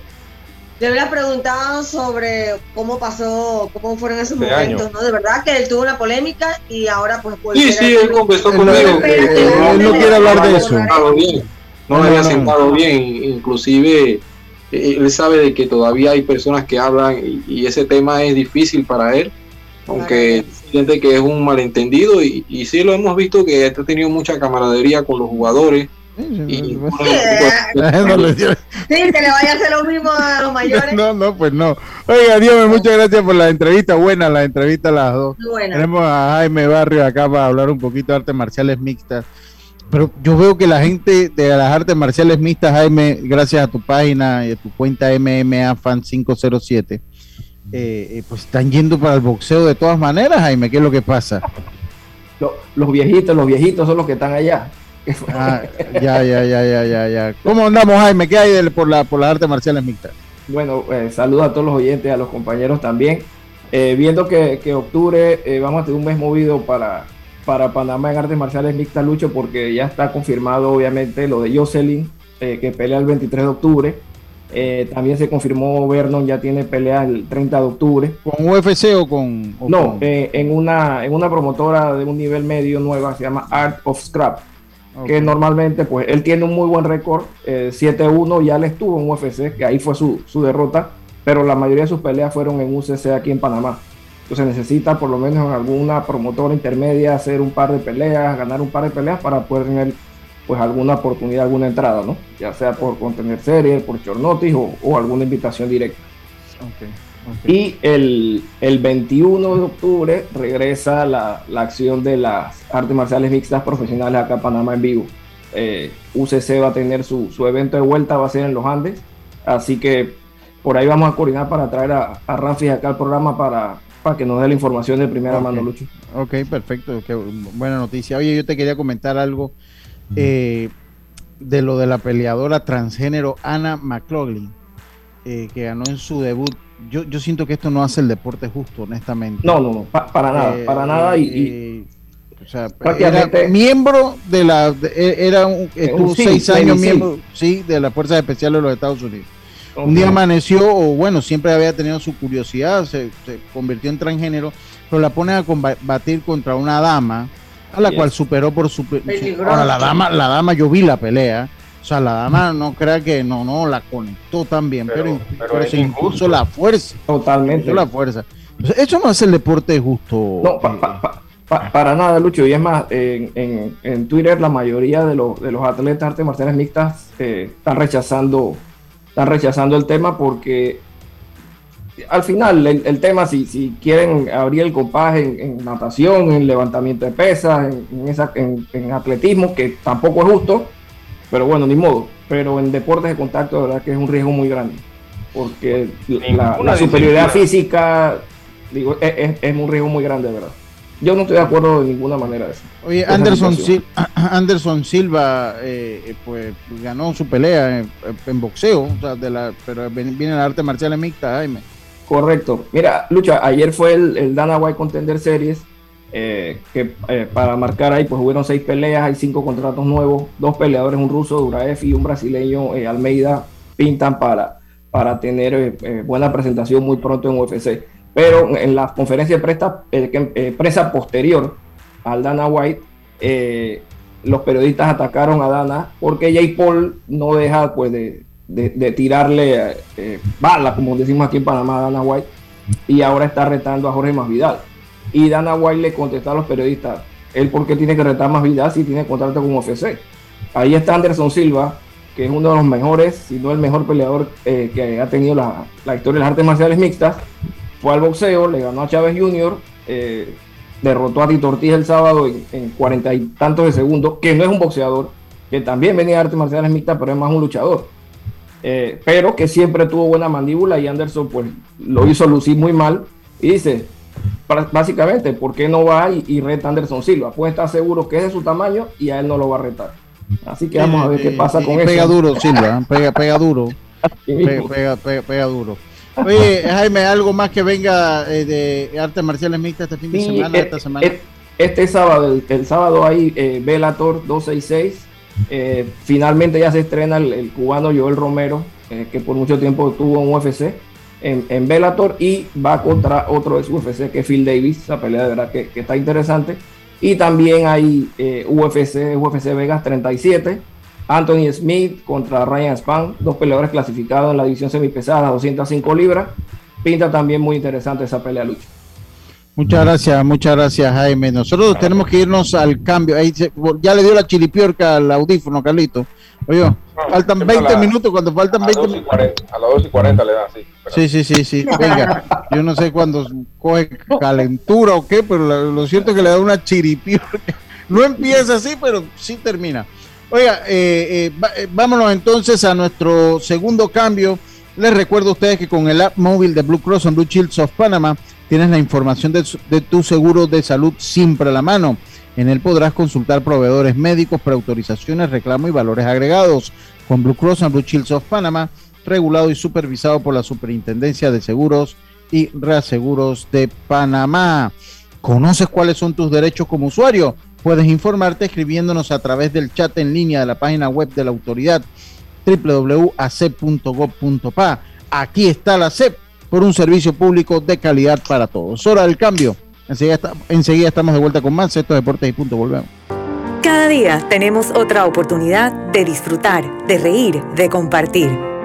le hubiera preguntado sobre cómo pasó, cómo fueron esos este momentos, ¿no? De verdad que él tuvo una polémica y ahora pues... Sí, sí, él conversó conmigo. Él, no quiere hablar de eso. No, no, había sentado bien, inclusive eh, él sabe de que todavía hay personas que hablan y, ese tema es difícil para él, aunque siente que es un malentendido y, y sí lo hemos visto que ha tenido mucha camaradería con los jugadores. Y, sí, que le vaya a hacer lo mismo a los mayores. No, no, pues no. Oiga, Dios, muchas gracias por la entrevista. Buena la entrevista, las dos. Tenemos a Jaime Barrio acá para hablar un poquito de artes marciales mixtas. Pero yo veo que la gente de las artes marciales mixtas, Jaime, gracias a tu página y a tu cuenta MMA Fan 507, eh, eh, pues están yendo para el boxeo de todas maneras, Jaime. ¿Qué es lo que pasa? Los, viejitos, los viejitos son los que están allá. Ah, ya, ya, ya, ya, ya, ya. ¿Cómo andamos, Jaime? ¿Qué hay por, la, por las artes marciales mixtas? Bueno, eh, saludos a todos los oyentes, a los compañeros también. viendo que, que octubre vamos a tener un mes movido para para Panamá en artes marciales mixtas, Lucho, porque ya está confirmado obviamente lo de Jocelyn, eh, que pelea el 23 de octubre. Eh, también se confirmó Vernon ya tiene pelea el 30 de octubre. ¿Con UFC o con...? no, eh, en, una, en una promotora de un nivel medio nueva, se llama Art of Scrap. Que normalmente, pues, él tiene un muy buen récord, 7-1, ya le estuvo en UFC, que ahí fue su, su derrota, pero la mayoría de sus peleas fueron en UCC aquí en Panamá. Entonces necesita por lo menos en alguna promotora intermedia hacer un par de peleas, ganar un par de peleas para poder tener pues alguna oportunidad, alguna entrada, ¿no? Ya sea por contener series, por short notice o, alguna invitación directa. Y el, el, 21 de octubre regresa la, la, acción de las artes marciales mixtas profesionales acá en Panamá en vivo. Eh, UCC va a tener su, su, evento de vuelta, va a ser en los Andes. Así que por ahí vamos a coordinar para traer a, a acá al programa para, para que nos dé la información de primera mano, Lucho. Ok, perfecto, qué buena noticia. Oye, yo te quería comentar algo eh, de lo de la peleadora transgénero Anna McLaughlin, eh, que ganó en su debut. Yo, yo siento que esto no hace el deporte justo, honestamente. No, no, no, para nada, eh, para nada. y, o sea, era miembro de la, era un, estuvo seis años miembro, sí, de las fuerzas especiales de los Estados Unidos. Un día amaneció, o bueno, siempre había tenido su curiosidad, se, convirtió en transgénero, pero la pone a combatir contra una dama, a la cual superó por su, Ahora, la dama, la dama, yo vi la pelea. O sea, la dama no crea que no, no, la conectó también, pero, pero, se impuso la fuerza. Totalmente. La fuerza. eso no es el deporte justo. No, para nada, Lucho. Y es más, en, en, Twitter la mayoría de, los, de los atletas de artes marciales mixtas eh, están rechazando están rechazando el tema porque al final el, tema, si, si, quieren abrir el compás en, natación, en levantamiento de pesas, en, esa, en, atletismo, que tampoco es justo, pero bueno, ni modo. Pero en deportes de contacto, de verdad que es un riesgo muy grande, porque la, superioridad física, digo, es, es, un riesgo muy grande, ¿verdad? Yo no estoy de acuerdo de ninguna manera de eso. Oye, Anderson, Anderson Silva eh, pues ganó su pelea en, boxeo, o sea, de la, pero viene el arte marcial mixta, Jaime. Correcto. Mira, Lucha, ayer fue el, Dana White Contender Series, eh, que eh, para marcar ahí, pues hubieron seis peleas, hay cinco contratos nuevos, dos peleadores, un ruso, Duraev y un brasileño, Almeida, pintan para, para tener buena presentación muy pronto en UFC pero en la conferencia de prensa, eh, presa posterior al Dana White, eh, los periodistas atacaron a Dana porque Jay Paul no deja pues, de, tirarle eh, bala, como decimos aquí en Panamá, a Dana White, y ahora está retando a Jorge Masvidal. Y Dana White le contestó a los periodistas, él por qué tiene que retar a Masvidal si tiene contrato con UFC. Ahí está Anderson Silva, que es uno de los mejores, si no el mejor peleador que ha tenido la, la historia de las artes marciales mixtas, fue al boxeo, le ganó a Chávez Jr., eh, derrotó a Tito Ortiz el sábado en cuarenta y tantos de segundos, que no es un boxeador, que también venía de artes marciales mixtas, pero es más un luchador. Eh, pero que siempre tuvo buena mandíbula y Anderson pues lo hizo lucir muy mal y dice, básicamente, ¿por qué no va y, reta a Anderson Silva? Pues está seguro que es de su tamaño y a él no lo va a retar. Así que vamos a ver qué pasa con eso. Pega duro, Silva, pega, pega duro. pega, pega, pega duro. Oye, Jaime, ¿algo más que venga eh, de artes marciales mixtas este fin de semana, eh, esta semana? Eh, este sábado, el, sábado hay eh, Velator 266. finalmente ya se estrena el, cubano Joel Romero, que por mucho tiempo tuvo un UFC en, en Bellator y va contra otro de su UFC que es Phil Davis. Esa pelea de verdad que, que está interesante. Y también hay UFC, UFC Vegas 37 Anthony Smith contra Ryan Span, dos peleadores clasificados en la división semipesada, 205 libras. Pinta también muy interesante esa pelea, lucha. Muchas gracias, muchas gracias, Jaime. Nosotros tenemos que irnos al cambio. Ahí ya le dio la chilipiorca al audífono, Carlito. Oye, faltan 20 minutos, cuando faltan 20 minutos. A las 2 y 40 le da, sí. Sí, sí, sí, sí. Venga, yo no sé cuándo coge calentura o qué, pero lo cierto es que le da una chiripiorca. No empieza así, pero sí termina. Oiga, eh, eh, eh, vámonos entonces a nuestro segundo cambio. Les recuerdo a ustedes que con el app móvil de Blue Cross and Blue Shields of Panama tienes la información de, tu seguro de salud siempre a la mano. En él podrás consultar proveedores médicos, preautorizaciones, reclamo y valores agregados. Con Blue Cross and Blue Shields of Panama, regulado y supervisado por la Superintendencia de Seguros y Reaseguros de Panamá. ¿Conoces cuáles son tus derechos como usuario? Puedes informarte escribiéndonos a través del chat en línea de la página web de la autoridad www.acep.gov.pa. Aquí está la CEP por un servicio público de calidad para todos. Hora del cambio. Enseguida, estamos de vuelta con más. Estos deportes y punto. Volvemos. Cada día tenemos otra oportunidad de disfrutar, de reír, de compartir.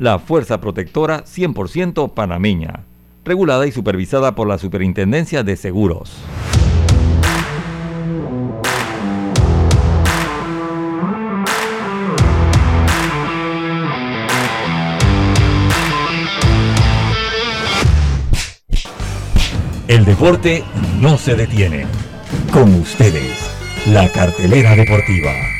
la Fuerza Protectora 100% panameña, regulada y supervisada por la Superintendencia de Seguros. El deporte no se detiene. Con ustedes, la cartelera deportiva.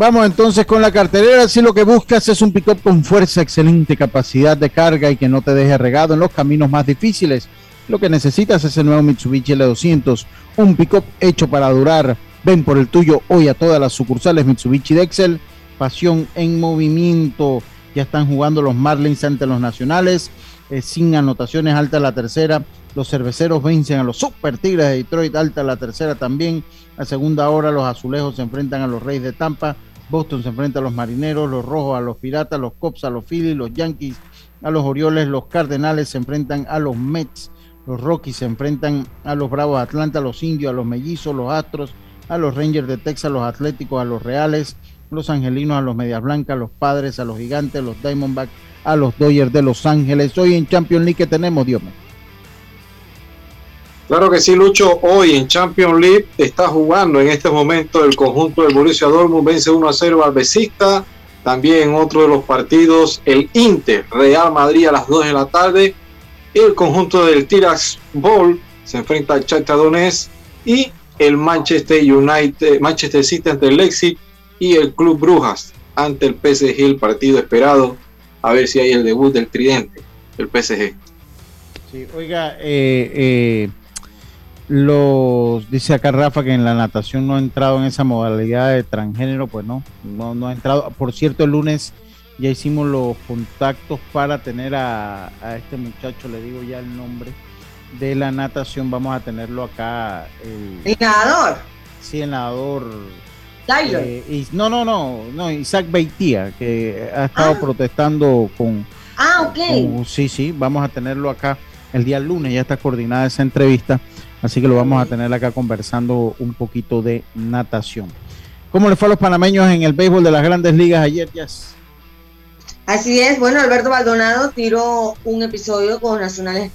Vamos entonces con la cartelera. Si lo que buscas es un pick-up con fuerza, excelente capacidad de carga y que no te deje regado en los caminos más difíciles, lo que necesitas es el nuevo Mitsubishi L200, un pick-up hecho para durar. Ven por el tuyo hoy a todas las sucursales Mitsubishi de Excel. Pasión en movimiento. Ya están jugando los Marlins ante los Nacionales. Eh, sin anotaciones, alta la tercera. Los cerveceros vencen a los Super Tigres de Detroit, alta la tercera también. A segunda hora, los azulejos se enfrentan a los Reyes de Tampa. Boston se enfrenta a los Marineros, los Rojos a los Piratas, los Cops a los Phillies, los Yankees a los Orioles, los Cardenales se enfrentan a los Mets, los Rockies se enfrentan a los Bravos de Atlanta, los Indios, a los Mellizos, los Astros, a los Rangers de Texas, los Atléticos, a los Reales, los Angelinos, a los Medias Blancas, los Padres, a los Gigantes, los Diamondbacks, a los Dodgers de Los Ángeles. Hoy en Champions League que tenemos, Dios mío. Claro que sí, Lucho. Hoy en Champions League está jugando en este momento el conjunto del Borussia Dortmund vence 1 a 0 al Besista. También otro de los partidos, el Inter Real Madrid a las 2 de la tarde. El conjunto del Tirax Ball se enfrenta al Shakhtar Donetsk y el Manchester United, Manchester City ante el Leipzig y el Club Brujas ante el PSG, el partido esperado. A ver si hay el debut del tridente, el PSG. Sí, oiga, eh, eh, los dice acá Rafa que en la natación no ha entrado en esa modalidad de transgénero, pues no, no, no ha entrado. Por cierto, el lunes ya hicimos los contactos para tener a, a este muchacho, le digo ya el nombre de la natación, vamos a tenerlo acá. ¿El nadador? Sí, el nadador. Eh, y, no, no, no, no, Isaac Beitía, que ha estado protestando con... Ah, ok. con- sí, sí, vamos a tenerlo acá el día lunes, ya está coordinada esa entrevista, así que lo vamos a tener acá conversando un poquito de natación. ¿Cómo le fue a los panameños en el béisbol de las grandes ligas ayer, Jazz? Así es, bueno, Alberto Baldonado tiró un episodio con Nacionales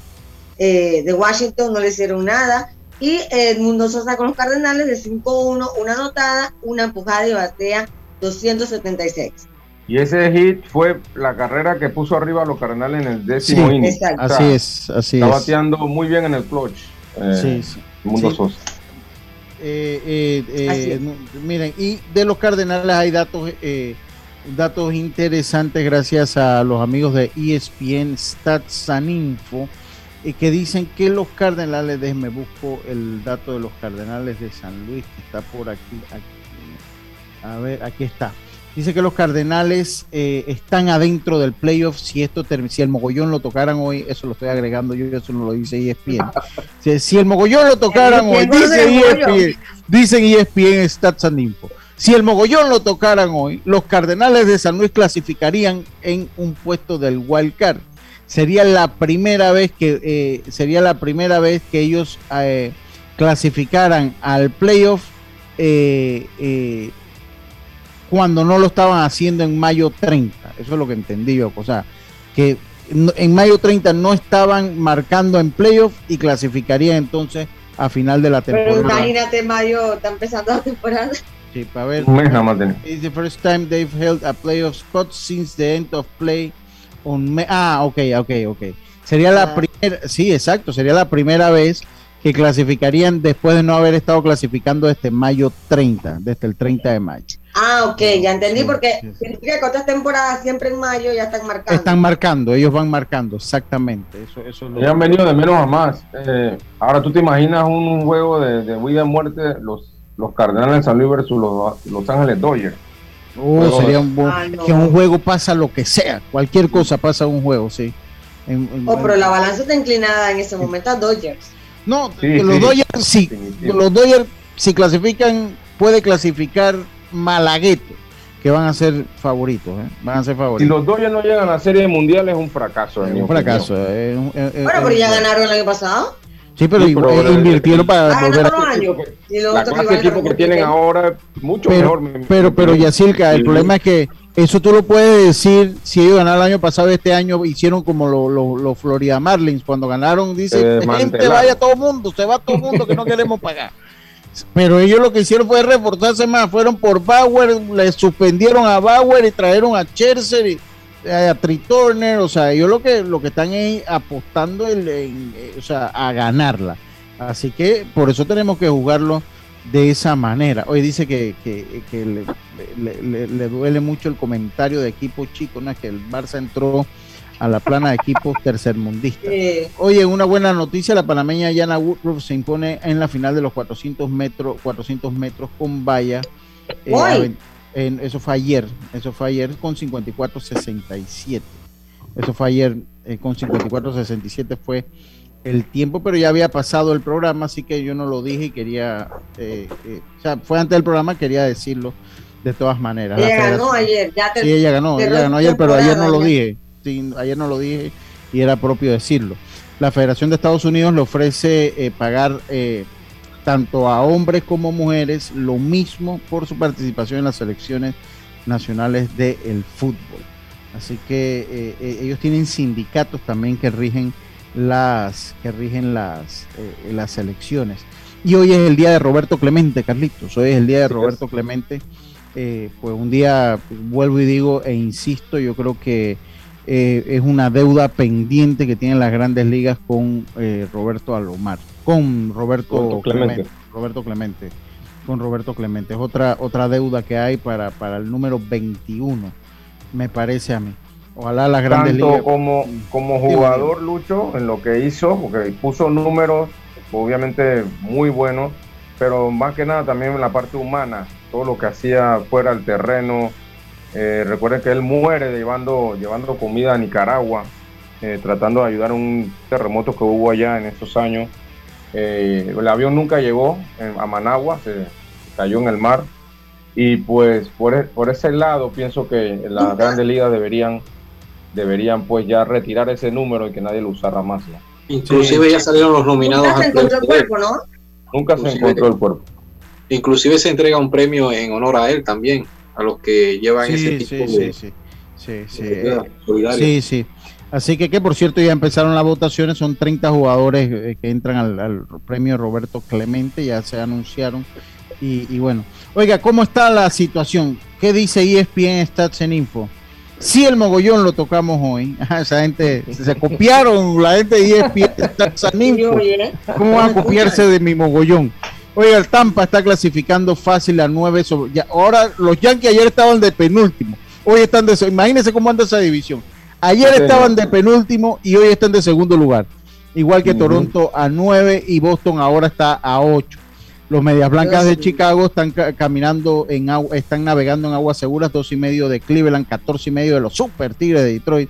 eh, de Washington, no le hicieron nada. Y Edmundo Sosa con los Cardenales de 5-1, una anotada, una empujada y batea 276. Y ese hit fue la carrera que puso arriba a los Cardenales en el décimo sí, inning. Así es, así está es. bateando muy bien en el clutch. Eh, sí, sí. Mundo Sosa. Eh, eh, miren, y de los Cardenales hay datos, datos interesantes gracias a los amigos de ESPN Stats and Info que dicen que los Cardenales, déjenme busco el dato de los Cardenales de San Luis que está por aquí, aquí. a ver, aquí está. Dice que los Cardenales eh, están adentro del playoff. Si esto si el mogollón lo tocaran hoy, eso lo estoy agregando yo, eso no lo dice ESPN. si, si el mogollón lo tocaran hoy, dice ESPN, dicen ESPN Stats and Info. Si el mogollón lo tocaran hoy, los Cardenales de San Luis clasificarían en un puesto del wild card. Sería la primera vez que eh, sería la primera vez que ellos eh, clasificaran al playoff. Cuando no lo estaban haciendo en mayo 30. Eso es lo que entendí yo. O sea, que en mayo 30 no estaban marcando en playoff y clasificarían entonces a final de la temporada. Pero imagínate, mayo está empezando la temporada. Sí, para ver. Un mes nada más tenemos. It's the first time they've held a playoff spot since the end of play on May. Ah, ok, ok, ok. Sería la Ah. primera, sí, exacto, sería la primera vez que clasificarían después de no haber estado clasificando desde mayo 30, desde el 30 de mayo. Ah, ok, ya entendí, porque significa que otras temporadas siempre en mayo ya están marcando. Están marcando, ellos van marcando, exactamente. Eso, eso es lo han venido de menos a más. Eh, ahora tú te imaginas un juego de, de vida y muerte, los, los Cardenales de San Luis versus los Los Ángeles Dodgers. Oh, sería un buen, Ah, no. que un juego pasa lo que sea, cualquier cosa pasa un juego, sí. En- en- Oh, pero la balanza está inclinada en ese momento a Dodgers. No, Sí, que los sí. Dodgers sí, los Dodgers si clasifican puede clasificar Malagueto, que van a ser favoritos, ¿eh? van a ser Si favoritos. los Dodgers no llegan a la Serie Mundial es un fracaso. en mi un fracaso. eh, un- eh, eh, Bueno, eh, pero ya ganaron el año pasado. Sí, pero, Sí, igual- pero, eh, eh, invirtieron para Ah, volver a... los años. Y los La clase de equipo que tienen ahora es mucho Pero, mejor. me- pero, pero Yacirca, el Sí. problema es que eso tú lo puedes decir si ellos ganaron el año pasado, este año hicieron como los Florida Marlins, cuando ganaron, dice, gente vaya todo el mundo, se va todo el mundo que no queremos pagar. Pero ellos lo que hicieron fue reforzarse más, fueron por Bauer, le suspendieron a Bauer y trajeron a Scherzer y eh, a Tri Turner, o sea, ellos lo que lo que están es apostando eh, o sea, a ganarla. Así que por eso tenemos que jugarlo de esa manera. Hoy dice que, le duele mucho el comentario de equipo chico, ¿no? que el Barça entró a la plana de equipos tercermundistas. Oye, una buena noticia, la panameña Yana Woodruff se impone en la final de los 400 metros, 400 metros con valla. eh, en- eso fue ayer, eso fue ayer con 54.67. Eso fue ayer eh, con 54.67 fue el tiempo, pero ya había pasado el programa, así que yo no lo dije y quería, eh, eh, o sea, fue antes del programa, quería decirlo de todas maneras. La ella ganó ayer. Ya te- Sí, ella ganó, ella ganó ayer, pero ayer no lo dije. Ayer no lo dije y era propio decirlo. La Federación de Estados Unidos le ofrece eh, pagar eh, tanto a hombres como mujeres lo mismo por su participación en las selecciones nacionales del fútbol. Así que eh, ellos tienen sindicatos también que rigen las que rigen las las selecciones. Y hoy es el día de Roberto Clemente, Carlitos. Hoy es el día de Roberto Clemente. Pues un día vuelvo y digo e insisto, yo creo que eh, es una deuda pendiente que tienen las grandes ligas con eh, Roberto Alomar, con Roberto, Roberto Clemente. Clemente. Roberto Clemente, con Roberto Clemente. Es otra, otra deuda que hay para, para el número 21, me parece a mí. Ojalá las grandes Tanto ligas. como, como jugador, Lucho, en lo que hizo, porque puso números obviamente muy buenos, pero más que nada también en la parte humana, todo lo que hacía fuera del terreno. Eh, recuerden que él muere llevando, llevando comida a Nicaragua, eh, tratando de ayudar a un terremoto que hubo allá en esos años. Eh, el avión nunca llegó a Managua, se cayó en el mar. Y pues por, e- por ese lado pienso que las grandes ligas deberían, deberían pues ya retirar ese número y que nadie lo usara más. ¿no? Inclusive ya salieron los nominados Nunca se encontró el cuerpo, ¿no? Nunca se encontró el cuerpo. Inclusive se entrega un premio en honor a él también, a los que llevan ese tipo sí, de, sí, sí, sí, de sí, sí. Así que, que por cierto ya empezaron las votaciones, son 30 jugadores eh, que entran al, al premio Roberto Clemente, ya se anunciaron. Y, y bueno, oiga, ¿cómo está la situación? ¿Qué dice E ESPN Stats en Info? Si el mogollón lo tocamos hoy, esa gente se copiaron, la gente de ESPN Stats en Info. ¿Cómo van a copiarse de mi mogollón? Oiga, el Tampa está clasificando fácil a 9 sobre. ya- ahora los Yankees ayer estaban de penúltimo. Hoy están de. Imagínense cómo anda esa división. Ayer Sí, estaban de penúltimo y hoy están de segundo lugar. Igual que Toronto a 9 y Boston ahora está a 8. Los Medias Blancas de Chicago están ca- caminando en agua, están navegando en aguas seguras, dos y medio de Cleveland, 14 y medio de los Super Tigres de Detroit.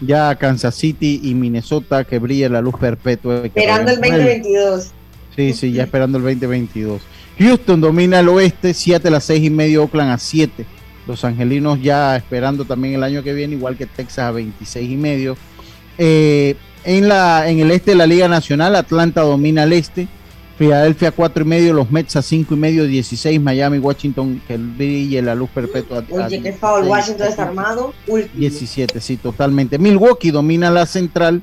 Ya Kansas City y Minnesota que brilla la luz perpetua. Esperando el todavía no vuelve. 2022. Sí, sí, ya esperando el 2022. Houston domina el oeste, Seattle a 6 y medio, Oakland a 7. Los angelinos ya esperando también el año que viene, igual que Texas a 26 y medio. Eh, en, la, en el este de la Liga Nacional, Atlanta domina el este. Filadelfia 4 y medio, los Mets a 5 y medio, 16, Miami, Washington, que brille la luz perpetua. Oye, qué 16. Washington desarmado. Último. 17, sí, totalmente. Milwaukee domina la central,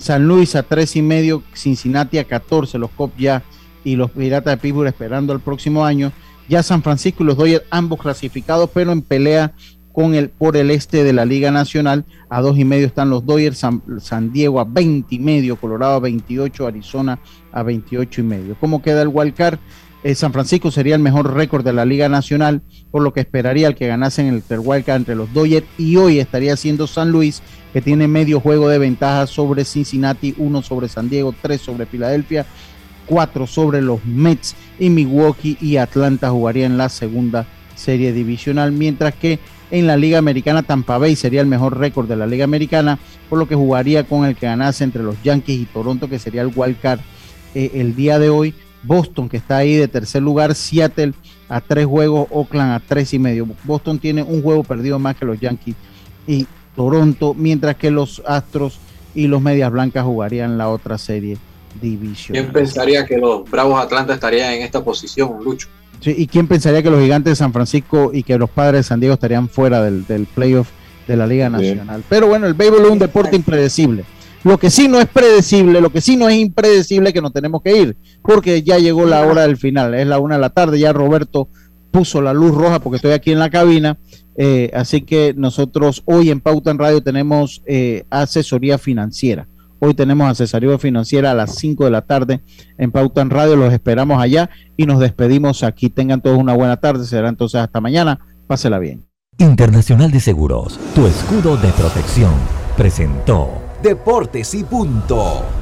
San Luis a 3 y medio, Cincinnati a 14, los Cops ya y los Piratas de Pittsburgh esperando el próximo año. Ya San Francisco y los Dodgers ambos clasificados, pero en pelea con el por el este de la Liga Nacional. A dos y medio están los Dodgers, San, San Diego a 20 y medio, Colorado a 28, Arizona a 28 y medio. ¿Cómo queda el wildcard? Eh, San Francisco sería el mejor récord de la Liga Nacional, por lo que esperaría el que ganasen el, el wildcard entre los Dodgers y hoy estaría siendo San Luis, que tiene medio juego de ventaja sobre Cincinnati, uno sobre San Diego, tres sobre Filadelfia, cuatro sobre los Mets y Milwaukee y Atlanta jugarían la segunda serie divisional, mientras que en la Liga Americana Tampa Bay sería el mejor récord de la Liga Americana, por lo que jugaría con el que ganase entre los Yankees y Toronto, que sería el wild card eh, el día de hoy. Boston, que está ahí de tercer lugar, Seattle a tres juegos, Oakland a tres y medio. Boston tiene un juego perdido más que los Yankees y Toronto, mientras que los Astros y los Medias Blancas jugarían la otra serie divisional. ¿Quién pensaría que los Bravos Atlanta estarían en esta posición, Lucho? Sí, ¿Y quién pensaría que los gigantes de San Francisco y que los padres de San Diego estarían fuera del, del playoff de la Liga Nacional? Pero bueno, el béisbol es un deporte impredecible. Lo que sí no es predecible, lo que sí no es impredecible que nos tenemos que ir, porque ya llegó la hora del final, es la una de la tarde, ya Roberto puso la luz roja porque estoy aquí en la cabina, eh, así que nosotros hoy en Pauta en Radio tenemos eh, asesoría financiera. Hoy tenemos asesoría financiera a las 5 de la tarde en Pauta en Radio. Los esperamos allá y nos despedimos aquí. Tengan todos una buena tarde. Será entonces hasta mañana. Pásela bien. Internacional de Seguros, tu escudo de protección, presentó Deportes y punto.